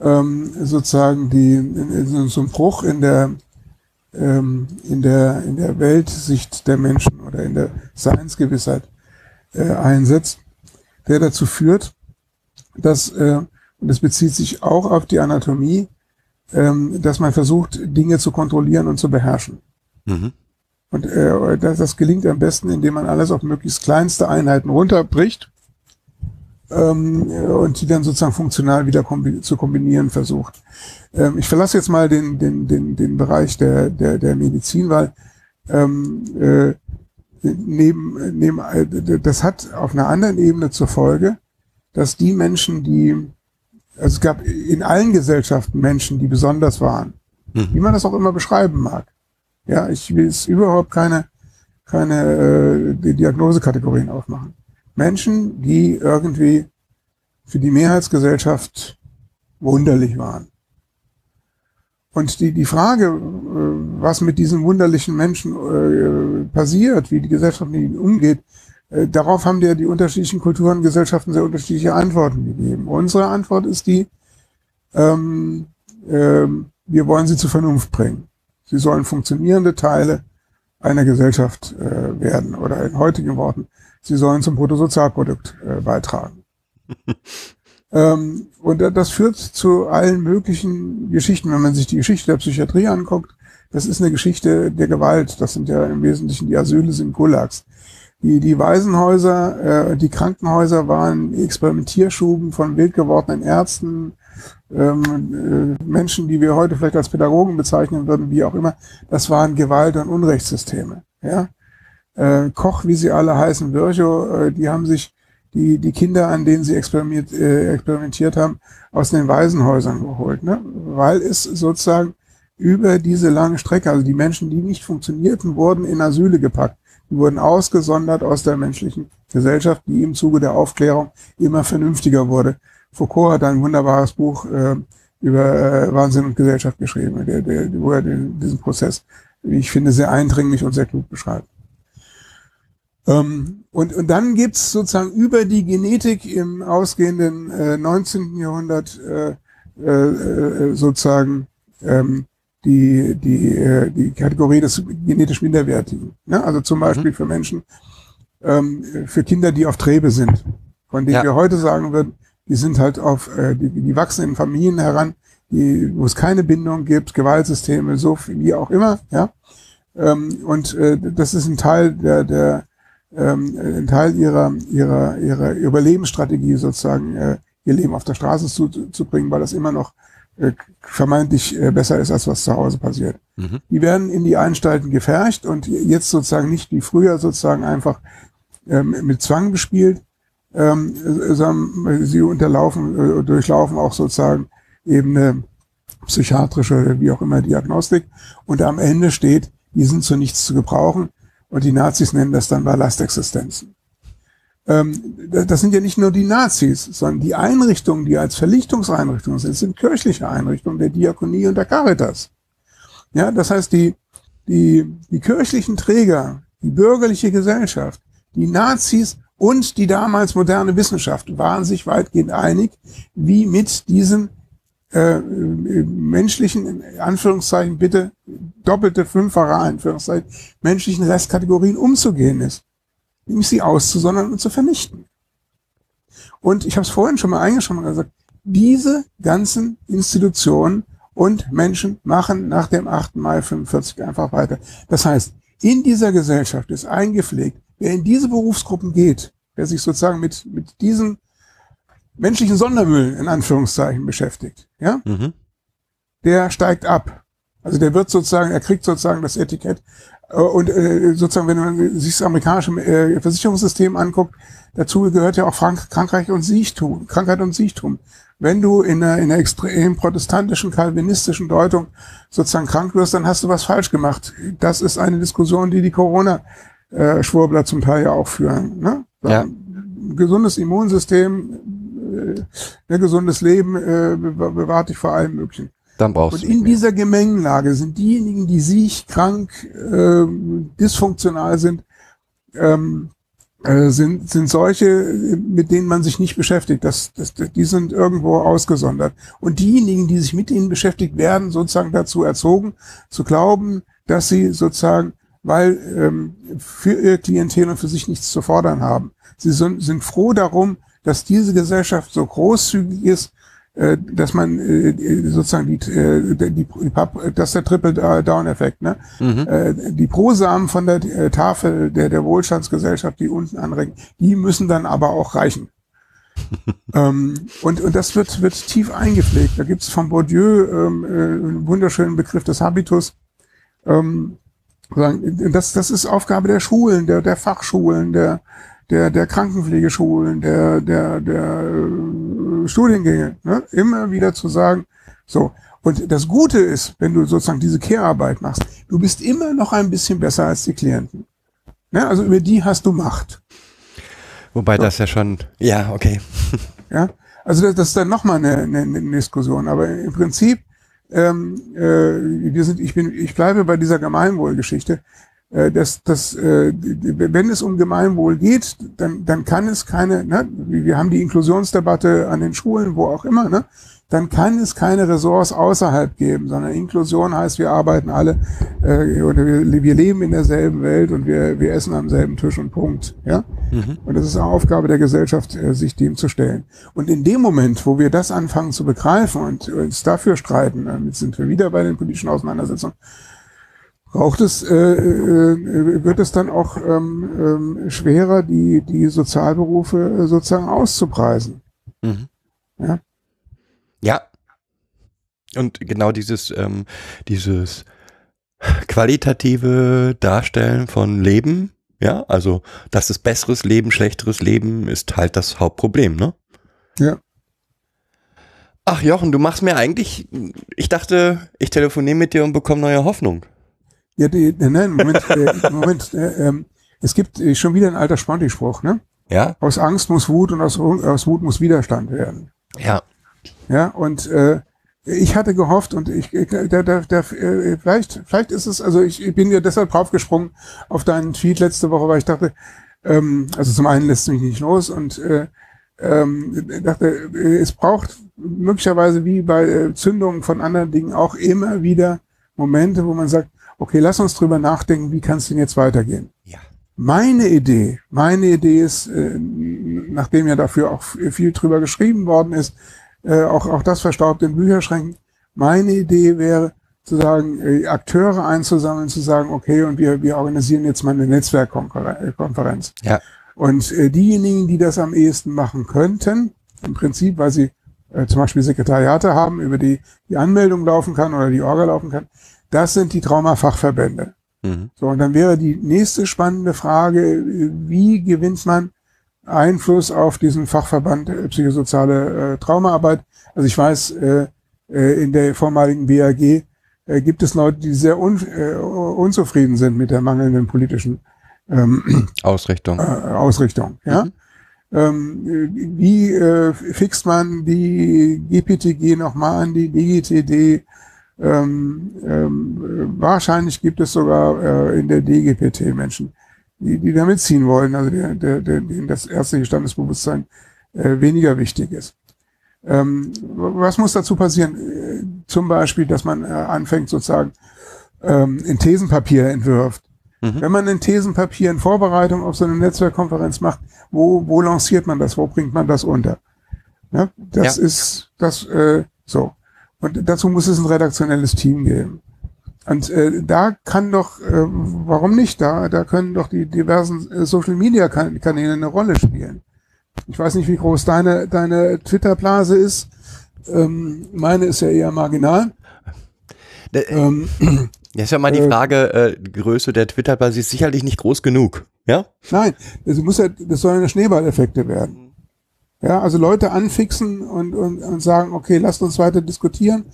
ähm, sozusagen die, so ein Bruch in der, ähm, in der, in der Weltsicht der Menschen oder in der Seinsgewissheit äh, einsetzt der dazu führt, dass, äh, und das bezieht sich auch auf die Anatomie, ähm, dass man versucht, Dinge zu kontrollieren und zu beherrschen. Mhm. Und äh, das, das gelingt am besten, indem man alles auf möglichst kleinste Einheiten runterbricht ähm, und die dann sozusagen funktional wieder kombi zu kombinieren versucht. Ähm, ich verlasse jetzt mal den, den, den, den Bereich der, der, der Medizin, weil ähm, äh, neben, neben, das hat auf einer anderen Ebene zur Folge, dass die Menschen, die, also es gab in allen Gesellschaften Menschen, die besonders waren, mhm. wie man das auch immer beschreiben mag. Ja, ich will es überhaupt keine, keine äh, Diagnosekategorien aufmachen. Menschen, die irgendwie für die Mehrheitsgesellschaft wunderlich waren. Und die, die Frage, äh, was mit diesen wunderlichen Menschen äh, passiert, wie die Gesellschaft mit ihnen umgeht, äh, darauf haben ja die unterschiedlichen Kulturen und Gesellschaften sehr unterschiedliche Antworten gegeben. Unsere Antwort ist die, ähm, ähm, wir wollen sie zur Vernunft bringen. Sie sollen funktionierende Teile einer Gesellschaft äh, werden oder in heutigen Worten, sie sollen zum Bruttosozialprodukt äh, beitragen. Ähm, und das führt zu allen möglichen Geschichten. Wenn man sich die Geschichte der Psychiatrie anguckt, das ist eine Geschichte der Gewalt. Das sind ja im Wesentlichen die Asyle sind Gulags. Die, die Waisenhäuser, äh, die Krankenhäuser waren Experimentierschuben von wild gewordenen Ärzten, ähm, äh, Menschen, die wir heute vielleicht als Pädagogen bezeichnen würden, wie auch immer. Das waren Gewalt- und Unrechtssysteme. Ja? Äh, Koch, wie sie alle heißen, Virchow, äh, die haben sich die, die Kinder, an denen sie experimentiert, äh, experimentiert haben, aus den Waisenhäusern geholt, ne? weil es sozusagen über diese lange Strecke, also die Menschen, die nicht funktionierten, wurden in Asyle gepackt. Die wurden ausgesondert aus der menschlichen Gesellschaft, die im Zuge der Aufklärung immer vernünftiger wurde. Foucault hat ein wunderbares Buch äh, über äh, Wahnsinn und Gesellschaft geschrieben, der, der, wo er den, diesen Prozess, wie ich finde, sehr eindringlich und sehr klug beschreibt. Ähm, und, und dann gibt's sozusagen über die Genetik im ausgehenden äh, 19. Jahrhundert äh, äh, äh, sozusagen ähm, die, die, äh, die Kategorie des genetisch Minderwertigen. Ne? Also zum mhm. Beispiel mhm. für Menschen, ähm, für Kinder, die auf Trebe sind, von denen ja. wir heute sagen würden, die sind halt auf, äh, die, die wachsen in Familien heran, die, wo es keine Bindung gibt, Gewaltsysteme, so wie auch immer, ja. Ähm, und äh, das ist ein Teil der, der ähm, ein Teil ihrer, ihrer, ihrer Überlebensstrategie sozusagen, äh, ihr Leben auf der Straße zu, zu bringen, weil das immer noch äh, vermeintlich äh, besser ist, als was zu Hause passiert. Mhm. Die werden in die Anstalten gefercht und jetzt sozusagen nicht wie früher sozusagen einfach ähm, mit Zwang bespielt, ähm, sondern sie unterlaufen, äh, durchlaufen auch sozusagen eben eine psychiatrische, wie auch immer, Diagnostik. Und am Ende steht, die sind zu nichts zu gebrauchen. Und die Nazis nennen das dann Ballastexistenzen. Ähm, das sind ja nicht nur die Nazis, sondern die Einrichtungen, die als Verlichtungseinrichtungen sind, sind kirchliche Einrichtungen der Diakonie und der Caritas. Ja, das heißt, die, die, die kirchlichen Träger, die bürgerliche Gesellschaft, die Nazis und die damals moderne Wissenschaft waren sich weitgehend einig, wie mit diesen äh, menschlichen, Anführungszeichen bitte, doppelte, fünffache Anführungszeichen, menschlichen Restkategorien umzugehen ist. Nämlich sie auszusondern und zu vernichten. Und ich habe es vorhin schon mal eingeschoben und gesagt, diese ganzen Institutionen und Menschen machen nach dem 8. Mai 45 einfach weiter. Das heißt, in dieser Gesellschaft ist eingepflegt, wer in diese Berufsgruppen geht, wer sich sozusagen mit, mit diesem menschlichen Sondermüll in Anführungszeichen beschäftigt, ja, Mhm. der steigt ab. Also der wird sozusagen, er kriegt sozusagen das Etikett. Äh, Und äh, sozusagen, wenn man sich das amerikanische äh, Versicherungssystem anguckt, dazu gehört ja auch Frank Krankheit und Siechtum, Krankheit und Siechtum. Wenn du in einer, in einer extrem protestantischen, kalvinistischen Deutung sozusagen krank wirst, dann hast du was falsch gemacht. Das ist eine Diskussion, die die Corona-Schwurbler zum Teil ja auch führen. Ne? Ja. Ein gesundes Immunsystem, äh, ein gesundes Leben äh, be- bewahrt dich vor allem Möglichen. Dann brauchst Und in dieser Gemengenlage sind diejenigen, die siech, krank, ähm, dysfunktional sind, ähm, äh, sind, sind solche, äh, mit denen man sich nicht beschäftigt. Das, das, die sind irgendwo ausgesondert. Und diejenigen, die sich mit ihnen beschäftigt, werden sozusagen dazu erzogen, zu glauben, dass sie sozusagen, weil ähm, für ihr Klientel und für sich nichts zu fordern haben. Sie sind, sind froh darum, dass diese Gesellschaft so großzügig ist, äh, dass man äh, sozusagen die, äh, die, die Pap- das ist der Triple-Down-Effekt, ne? Mhm. Die Prosamen von der Tafel der, der Wohlstandsgesellschaft, die unten anregen, die müssen dann aber auch reichen. ähm, und, und das wird, wird tief eingepflegt. Da gibt's von Bourdieu ähm, äh, einen wunderschönen Begriff des Habitus. Ähm, das, das ist Aufgabe der Schulen, der, der Fachschulen, der, der, der Krankenpflegeschulen, der, der, der äh, Studiengänge, ne? immer wieder zu sagen, so. Und das Gute ist, wenn du sozusagen diese Care-Arbeit machst, du bist immer noch ein bisschen besser als die Klienten. Ne? Also über die hast du Macht. Wobei das ja schon, ja, okay. Ja, also das, das ist dann nochmal eine, eine, eine Diskussion. Aber im Prinzip, ähm, äh, wir sind, ich bin, ich bleibe bei dieser Gemeinwohlgeschichte. Äh, dass, dass, äh, wenn es um Gemeinwohl geht, dann, dann kann es keine, ne, wir haben die Inklusionsdebatte an den Schulen, wo auch immer, ne, dann kann es keine Ressorts außerhalb geben, sondern Inklusion heißt, wir arbeiten alle äh, oder wir, wir leben in derselben Welt und wir, wir essen am selben Tisch und Punkt. Ja? Mhm. Und das ist eine Aufgabe der Gesellschaft, äh, sich dem zu stellen. Und in dem Moment, wo wir das anfangen zu begreifen und uns dafür streiten, damit sind wir wieder bei den politischen Auseinandersetzungen, braucht es, äh, äh, wird es dann auch ähm, ähm, schwerer, die, die Sozialberufe äh, sozusagen auszupreisen. Mhm. Ja. Ja. Und genau dieses, ähm, dieses qualitative Darstellen von Leben, ja, also das ist besseres Leben, schlechteres Leben ist halt das Hauptproblem, ne? Ja. Ach Jochen, du machst mir eigentlich, ich dachte, ich telefoniere mit dir und bekomme neue Hoffnung. Ja, die, nein, Moment, äh, Moment, äh, ähm, es gibt äh, schon wieder ein alter Sponti-Spruch, ne? Ja? Aus Angst muss Wut und aus, aus Wut muss Widerstand werden. Ja. Ja, und äh, ich hatte gehofft und ich, ich da, da, da, äh, vielleicht, vielleicht ist es, also ich, ich bin ja deshalb draufgesprungen auf deinen Tweet letzte Woche, weil ich dachte, ähm, also zum einen lässt es mich nicht los und äh, ähm, dachte, äh, es braucht möglicherweise wie bei äh, Zündungen von anderen Dingen auch immer wieder Momente, wo man sagt, okay, lass uns drüber nachdenken, wie kann es denn jetzt weitergehen? Ja. Meine Idee, meine Idee ist, äh, nachdem ja dafür auch viel drüber geschrieben worden ist, äh, auch, auch das verstaubt in Bücherschränken, meine Idee wäre, zu sagen, äh, Akteure einzusammeln, zu sagen, okay, und wir, wir organisieren jetzt mal eine Netzwerkkonferenz. Ja. Und äh, diejenigen, die das am ehesten machen könnten, im Prinzip, weil sie äh, zum Beispiel Sekretariate haben, über die die Anmeldung laufen kann oder die Orga laufen kann, das sind die Traumafachverbände. Mhm. So, und dann wäre die nächste spannende Frage, wie gewinnt man Einfluss auf diesen Fachverband äh, psychosoziale äh, Traumaarbeit? Also ich weiß, äh, äh, in der vormaligen BAG äh, gibt es Leute, die sehr un, äh, unzufrieden sind mit der mangelnden politischen ähm, Ausrichtung. Ausrichtung. Ja? Mhm. Ähm, äh, wie fixt man die GPTG nochmal an die DGTD? Ähm, ähm, äh, wahrscheinlich gibt es sogar äh, in der DGPT Menschen, die, die da mitziehen wollen, also der, der, der, denen das ärztliche Standesbewusstsein äh, weniger wichtig ist. Ähm, was muss dazu passieren? Äh, zum Beispiel, dass man äh, anfängt sozusagen ähm, in Thesenpapier entwirft. Mhm. Wenn man in Thesenpapier in Vorbereitung auf so eine Netzwerkkonferenz macht, wo, wo lanciert man das? Wo bringt man das unter? Ne? Das Ja. ist das äh, so. Und dazu muss es ein redaktionelles Team geben. Und äh, da kann doch, äh, warum nicht? Da, da können doch die diversen äh, Social Media kan Kanäle eine Rolle spielen. Ich weiß nicht, wie groß deine, deine Twitter-Blase ist. Ähm, meine ist ja eher marginal. Äh, Ähm, Jetzt ist ja mal die Äh, Frage, äh, die Größe der Twitter-Basis ist sicherlich nicht groß genug. Ja? Nein, das muss ja, das sollen ja Schneeballeffekte werden. Ja, also Leute anfixen und, und, und sagen, okay, lasst uns weiter diskutieren.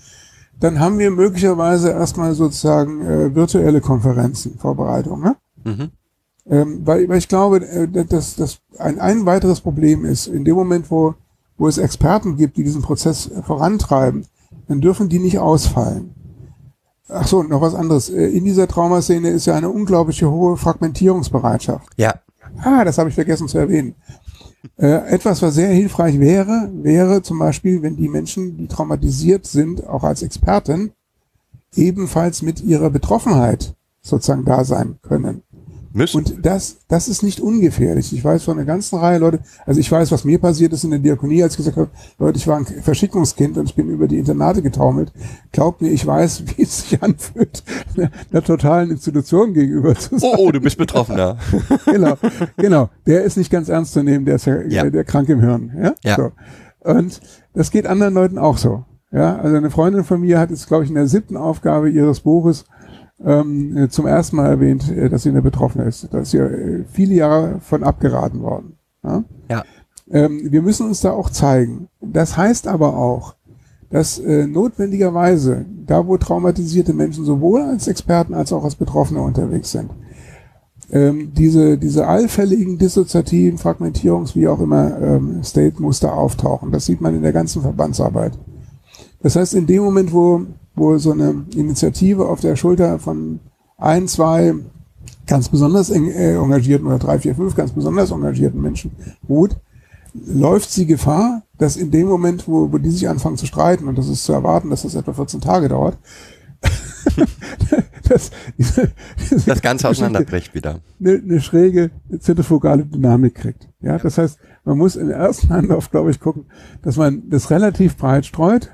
Dann haben wir möglicherweise erstmal sozusagen äh, virtuelle Konferenzen, Vorbereitung. Ne? Mhm. Ähm, weil, weil ich glaube, äh, dass das ein, ein weiteres Problem ist, in dem Moment, wo, wo es Experten gibt, die diesen Prozess vorantreiben, dann dürfen die nicht ausfallen. Ach so, noch was anderes. Äh, In dieser Traumaszene ist ja eine unglaubliche hohe Fragmentierungsbereitschaft. Ja. Ah, das habe ich vergessen zu erwähnen. Äh, etwas, was sehr hilfreich wäre, wäre zum Beispiel, wenn die Menschen, die traumatisiert sind, auch als Experten, ebenfalls mit ihrer Betroffenheit sozusagen da sein können. Müssen. Und das, das ist nicht ungefährlich. Ich weiß von einer ganzen Reihe Leute, also ich weiß, was mir passiert ist in der Diakonie, als ich gesagt habe, Leute, ich war ein Verschickungskind und ich bin über die Internate getaumelt. Glaubt mir, ich weiß, wie es sich anfühlt, einer totalen Institution gegenüber zu sein. oh, oh, du bist Betroffener. genau, genau. Der ist nicht ganz ernst zu nehmen, der ist ja, Ja. der krank im Hirn. Ja. Ja. So. Und das geht anderen Leuten auch so. Ja, also eine Freundin von mir hat jetzt, glaube ich, in der siebten Aufgabe ihres Buches ähm, äh, zum ersten Mal erwähnt, äh, dass sie eine Betroffene ist. Da ist ja äh, viele Jahre von abgeraten worden. Ja? Ja. Ähm, wir müssen uns da auch zeigen. Das heißt aber auch, dass äh, notwendigerweise, da wo traumatisierte Menschen sowohl als Experten als auch als Betroffene unterwegs sind, ähm, diese, diese allfälligen dissoziativen Fragmentierungs, wie auch immer, ähm, State-Muster auftauchen. Das sieht man in der ganzen Verbandsarbeit. Das heißt, in dem Moment, wo, wo so eine Initiative auf der Schulter von ein, zwei ganz besonders äh, engagierten oder drei, vier, fünf ganz besonders engagierten Menschen ruht, läuft sie Gefahr, dass in dem Moment, wo, wo die sich anfangen zu streiten, und das ist zu erwarten, dass das etwa 14 Tage dauert, dass diese, diese Das Ganze auseinanderbricht wieder. eine, eine schräge zentrifugale Dynamik kriegt. Ja, das heißt, man muss im ersten Anlauf, glaube ich, gucken, dass man das relativ breit streut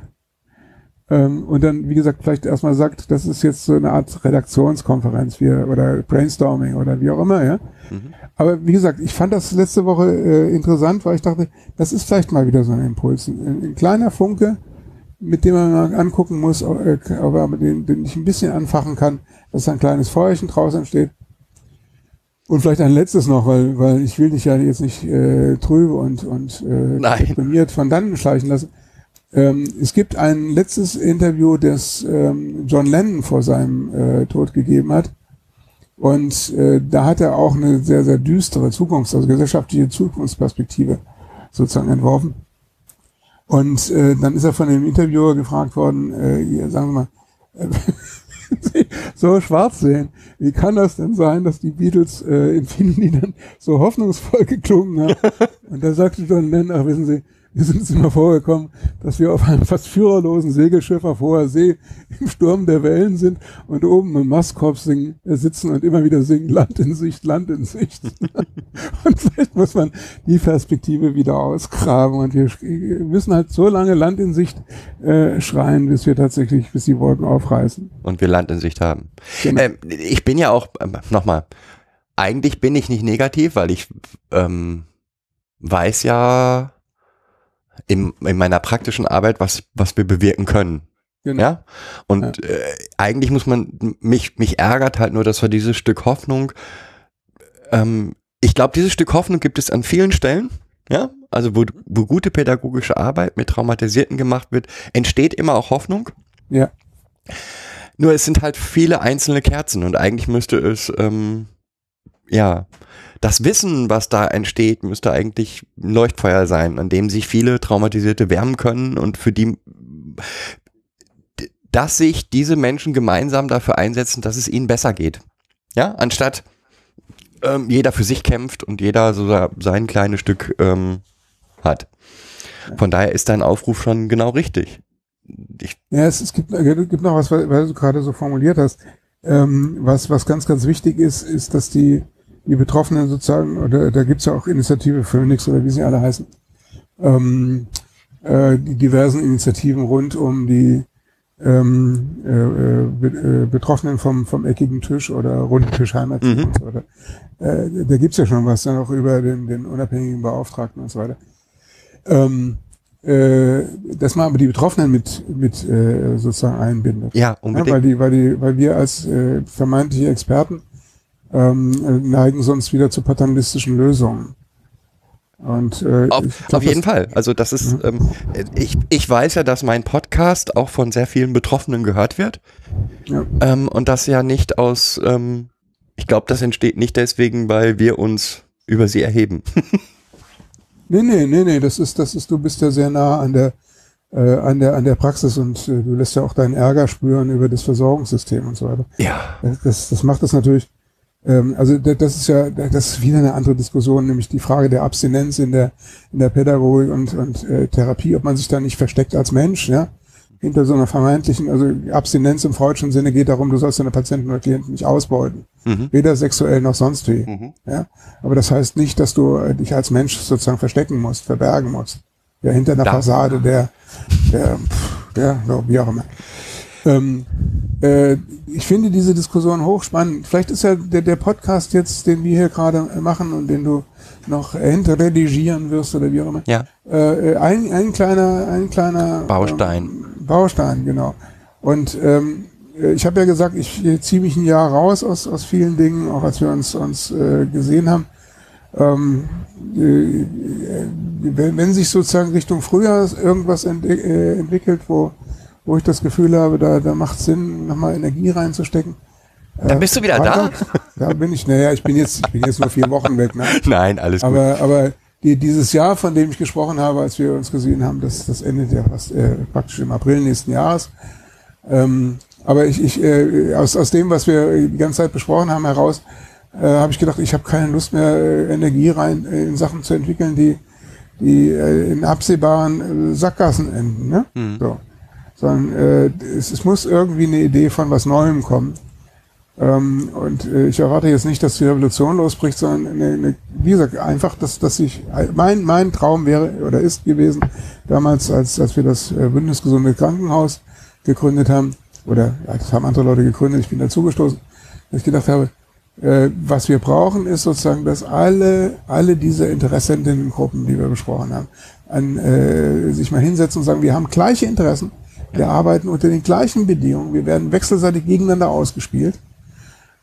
ähm, und dann, wie gesagt, vielleicht erstmal sagt, das ist jetzt so eine Art Redaktionskonferenz wie, oder Brainstorming oder wie auch immer, ja. Mhm. Aber wie gesagt, ich fand das letzte Woche äh, interessant, weil ich dachte, das ist vielleicht mal wieder so ein Impuls. Ein, ein kleiner Funke, mit dem man mal angucken muss, ob, äh, ob er mit den, den ich ein bisschen anfachen kann, dass ein kleines Feuerchen draus entsteht. Und vielleicht ein letztes noch, weil, weil ich will dich ja jetzt nicht äh, trübe und, und äh, deprimiert von dannen schleichen lassen. Ähm, es gibt ein letztes Interview, das ähm, John Lennon vor seinem äh, Tod gegeben hat. Und äh, da hat er auch eine sehr, sehr düstere Zukunfts-, also gesellschaftliche Zukunftsperspektive sozusagen entworfen. Und äh, dann ist er von dem Interviewer gefragt worden, äh, sagen Sie mal, äh, so schwarz sehen, wie kann das denn sein, dass die Beatles äh, in vielen Liedern so hoffnungsvoll geklungen haben? Und da sagte John Lennon, ach wissen Sie, wir sind es immer vorgekommen, dass wir auf einem fast führerlosen Segelschiff auf hoher See im Sturm der Wellen sind und oben im Mastkorb singen, äh, sitzen und immer wieder singen, Land in Sicht, Land in Sicht. und vielleicht muss man die Perspektive wieder ausgraben und wir sch- müssen halt so lange Land in Sicht äh, schreien, bis wir tatsächlich, bis die Wolken aufreißen. Und wir Land in Sicht haben. Genau. Ähm, ich bin ja auch, ähm, nochmal, eigentlich bin ich nicht negativ, weil ich ähm, weiß ja in, in meiner praktischen Arbeit, was, was wir bewirken können. Genau. Ja. Und Äh, eigentlich muss man, mich, mich ärgert halt nur, dass wir dieses Stück Hoffnung, ähm, ich glaube, dieses Stück Hoffnung gibt es an vielen Stellen. Ja, also wo, wo gute pädagogische Arbeit mit Traumatisierten gemacht wird, entsteht immer auch Hoffnung. Ja. Nur es sind halt viele einzelne Kerzen und eigentlich müsste es, ähm, ja, das Wissen, was da entsteht, müsste eigentlich ein Leuchtfeuer sein, an dem sich viele Traumatisierte wärmen können und für die, dass sich diese Menschen gemeinsam dafür einsetzen, dass es ihnen besser geht. Ja, anstatt ähm, jeder für sich kämpft und jeder so sein kleines Stück ähm, hat. Von daher ist dein Aufruf schon genau richtig. Ich, Ja, es, es gibt, es gibt noch was, weil du gerade so formuliert hast. Ähm, was, was ganz, ganz wichtig ist, ist, dass die, die Betroffenen sozusagen, oder da gibt's ja auch Initiative Phoenix oder wie sie alle heißen, ähm, äh, die diversen Initiativen rund um die ähm, äh, äh, Be- äh, Betroffenen vom, vom eckigen Tisch oder runden Tisch Heimatteam Mhm. und so weiter. Äh, da gibt's ja schon was dann auch über den, den unabhängigen Beauftragten und so weiter. Ähm, äh, dass man aber die Betroffenen mit, mit äh, sozusagen einbindet. ja, Ja, unbedingt. weil, die, weil, die, weil wir als äh, vermeintliche Experten ähm, äh, neigen sonst wieder zu paternalistischen Lösungen. Und äh, Auf, glaub, auf jeden Fall. Also das ist, ähm, ich, ich weiß ja, dass mein Podcast auch von sehr vielen Betroffenen gehört wird. Ja. Ähm, und das ja nicht aus, ähm, ich glaube, das entsteht nicht deswegen, weil wir uns über sie erheben. Nee, nee, nee, nee, das ist, das ist, du bist ja sehr nah an der, äh, an der, an der Praxis und äh, du lässt ja auch deinen Ärger spüren über das Versorgungssystem und so weiter. Ja. Das, das, macht das natürlich, also da- das ist ja, das ist wieder eine andere Diskussion, nämlich die Frage der Abstinenz in der, in der Pädagogik und, und äh, Therapie, ob man sich da nicht versteckt als Mensch, ja, hinter so einer vermeintlichen, also Abstinenz im freudschen Sinne geht darum, du sollst deine Patienten oder Klienten nicht ausbeuten. Mhm. Weder sexuell noch sonst wie. Mhm. Ja? Aber das heißt nicht, dass du äh, dich als Mensch sozusagen verstecken musst, verbergen musst. Ja, hinter einer Da- Fassade der, der, pff, der, no, wie auch immer. Ähm, äh, ich finde diese Diskussion hochspannend. Vielleicht ist ja der, der Podcast jetzt, den wir hier gerade machen und den du noch hinterredigieren wirst oder wie auch immer, Ja. äh, ein, ein kleiner, ein kleiner Baustein. Ähm, Baustein, genau. Und ähm, äh, ich habe ja gesagt, ich äh, ziehe mich ein Jahr raus aus, aus vielen Dingen, auch als wir uns, uns äh, gesehen haben. Ähm, äh, äh, wenn, wenn sich sozusagen Richtung Frühjahr irgendwas ent äh, entwickelt, wo, wo ich das Gefühl habe, da, da macht Sinn, nochmal Energie reinzustecken. Dann bist du wieder da? Da bin ich, naja, ich bin jetzt, ich bin jetzt nur vier Wochen weg, ne? Nein, alles gut. Aber, aber die, dieses Jahr, von dem ich gesprochen habe, als wir uns gesehen haben, das, das endet ja fast, äh, praktisch im April nächsten Jahres. Ähm, aber ich, ich äh, aus, aus dem, was wir die ganze Zeit besprochen haben, heraus, äh, habe ich gedacht, ich habe keine Lust mehr, äh, Energie rein äh, in Sachen zu entwickeln, die, die äh, in absehbaren äh, Sackgassen enden. Ne? So. Sondern äh, es, es muss irgendwie eine Idee von was Neuem kommen. Ähm, und äh, ich erwarte jetzt nicht, dass die Revolution losbricht, sondern eine, eine, wie gesagt, einfach, dass, dass ich, mein, mein Traum wäre oder ist gewesen, damals, als, als wir das äh, Bündnis Gesunde Krankenhaus gegründet haben, oder ja, das haben andere Leute gegründet, ich bin dazugestoßen, dass ich gedacht habe, äh, was wir brauchen, ist sozusagen, dass alle, alle diese Interessentengruppen, die wir besprochen haben, an, äh, sich mal hinsetzen und sagen, wir haben gleiche Interessen, wir arbeiten unter den gleichen Bedingungen, wir werden wechselseitig gegeneinander ausgespielt.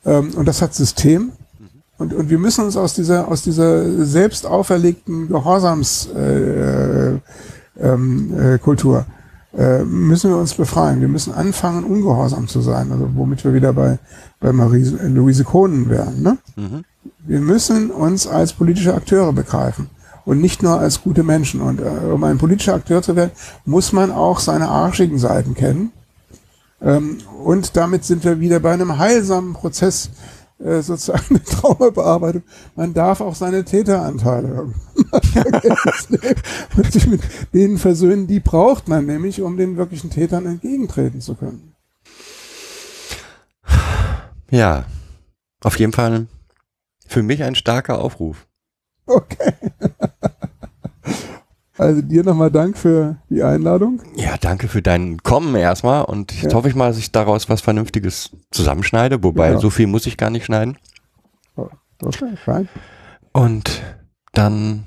Ähm, und das hat System. Und, und wir müssen uns aus dieser, aus dieser selbst auferlegten Gehorsams äh, ähm, äh, Kultur äh, müssen wir uns befreien. Wir müssen anfangen, ungehorsam zu sein. Also womit wir wieder bei, bei Marie, Louise Kohnen wären. Ne? Wir müssen uns als politische Akteure begreifen und nicht nur als gute Menschen. Und äh, um ein politischer Akteur zu werden, muss man auch seine arschigen Seiten kennen. Ähm, und damit sind wir wieder bei einem heilsamen Prozess, äh, sozusagen eine Traumabearbeitung. Man darf auch seine Täteranteile und sich mit denen versöhnen. Die braucht man nämlich, um den wirklichen Tätern entgegentreten zu können. Ja, auf jeden Fall für mich ein starker Aufruf. Okay. Also dir nochmal Dank für die Einladung. Ja, danke für dein Kommen erstmal und jetzt Ja. hoffe ich mal, dass ich daraus was Vernünftiges zusammenschneide, wobei Ja. so viel muss ich gar nicht schneiden. Okay, fein. Und dann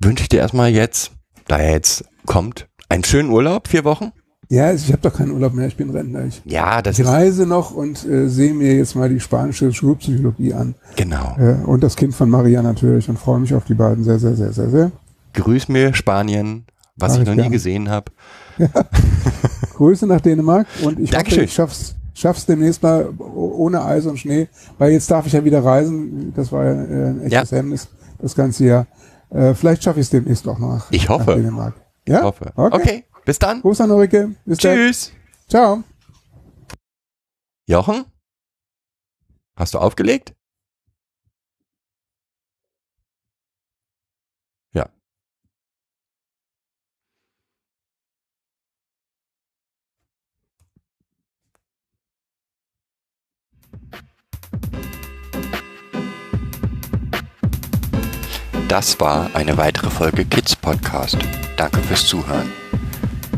wünsche ich dir erstmal jetzt, da er jetzt kommt, einen schönen Urlaub, vier Wochen. Ja, also ich habe doch keinen Urlaub mehr, ich bin Rentner. Ich, Ja, das ich reise noch und äh, sehe mir jetzt mal die spanische Schulpsychologie an. genau. Äh, und das Kind von Maria natürlich und freue mich auf die beiden sehr, sehr, sehr, sehr, sehr. Grüß mir Spanien, was Mach ich noch nie gerne. gesehen habe. Grüße nach Dänemark und ich Dankeschön. hoffe, ich schaff's, schaff's demnächst mal ohne Eis und Schnee, weil jetzt darf ich ja wieder reisen. Das war ja äh, ein echtes Hemmnis das ganze Jahr. Äh, vielleicht schaffe ich es demnächst auch nach, Ich hoffe. nach Dänemark. Ja? Ich hoffe. Okay. Okay, bis dann. Gruß an Ulrike. Bis Tschüss. Dann. Ciao. Jochen? Hast du aufgelegt? Ja. Das war eine weitere Folge Kids Podcast. Danke fürs Zuhören.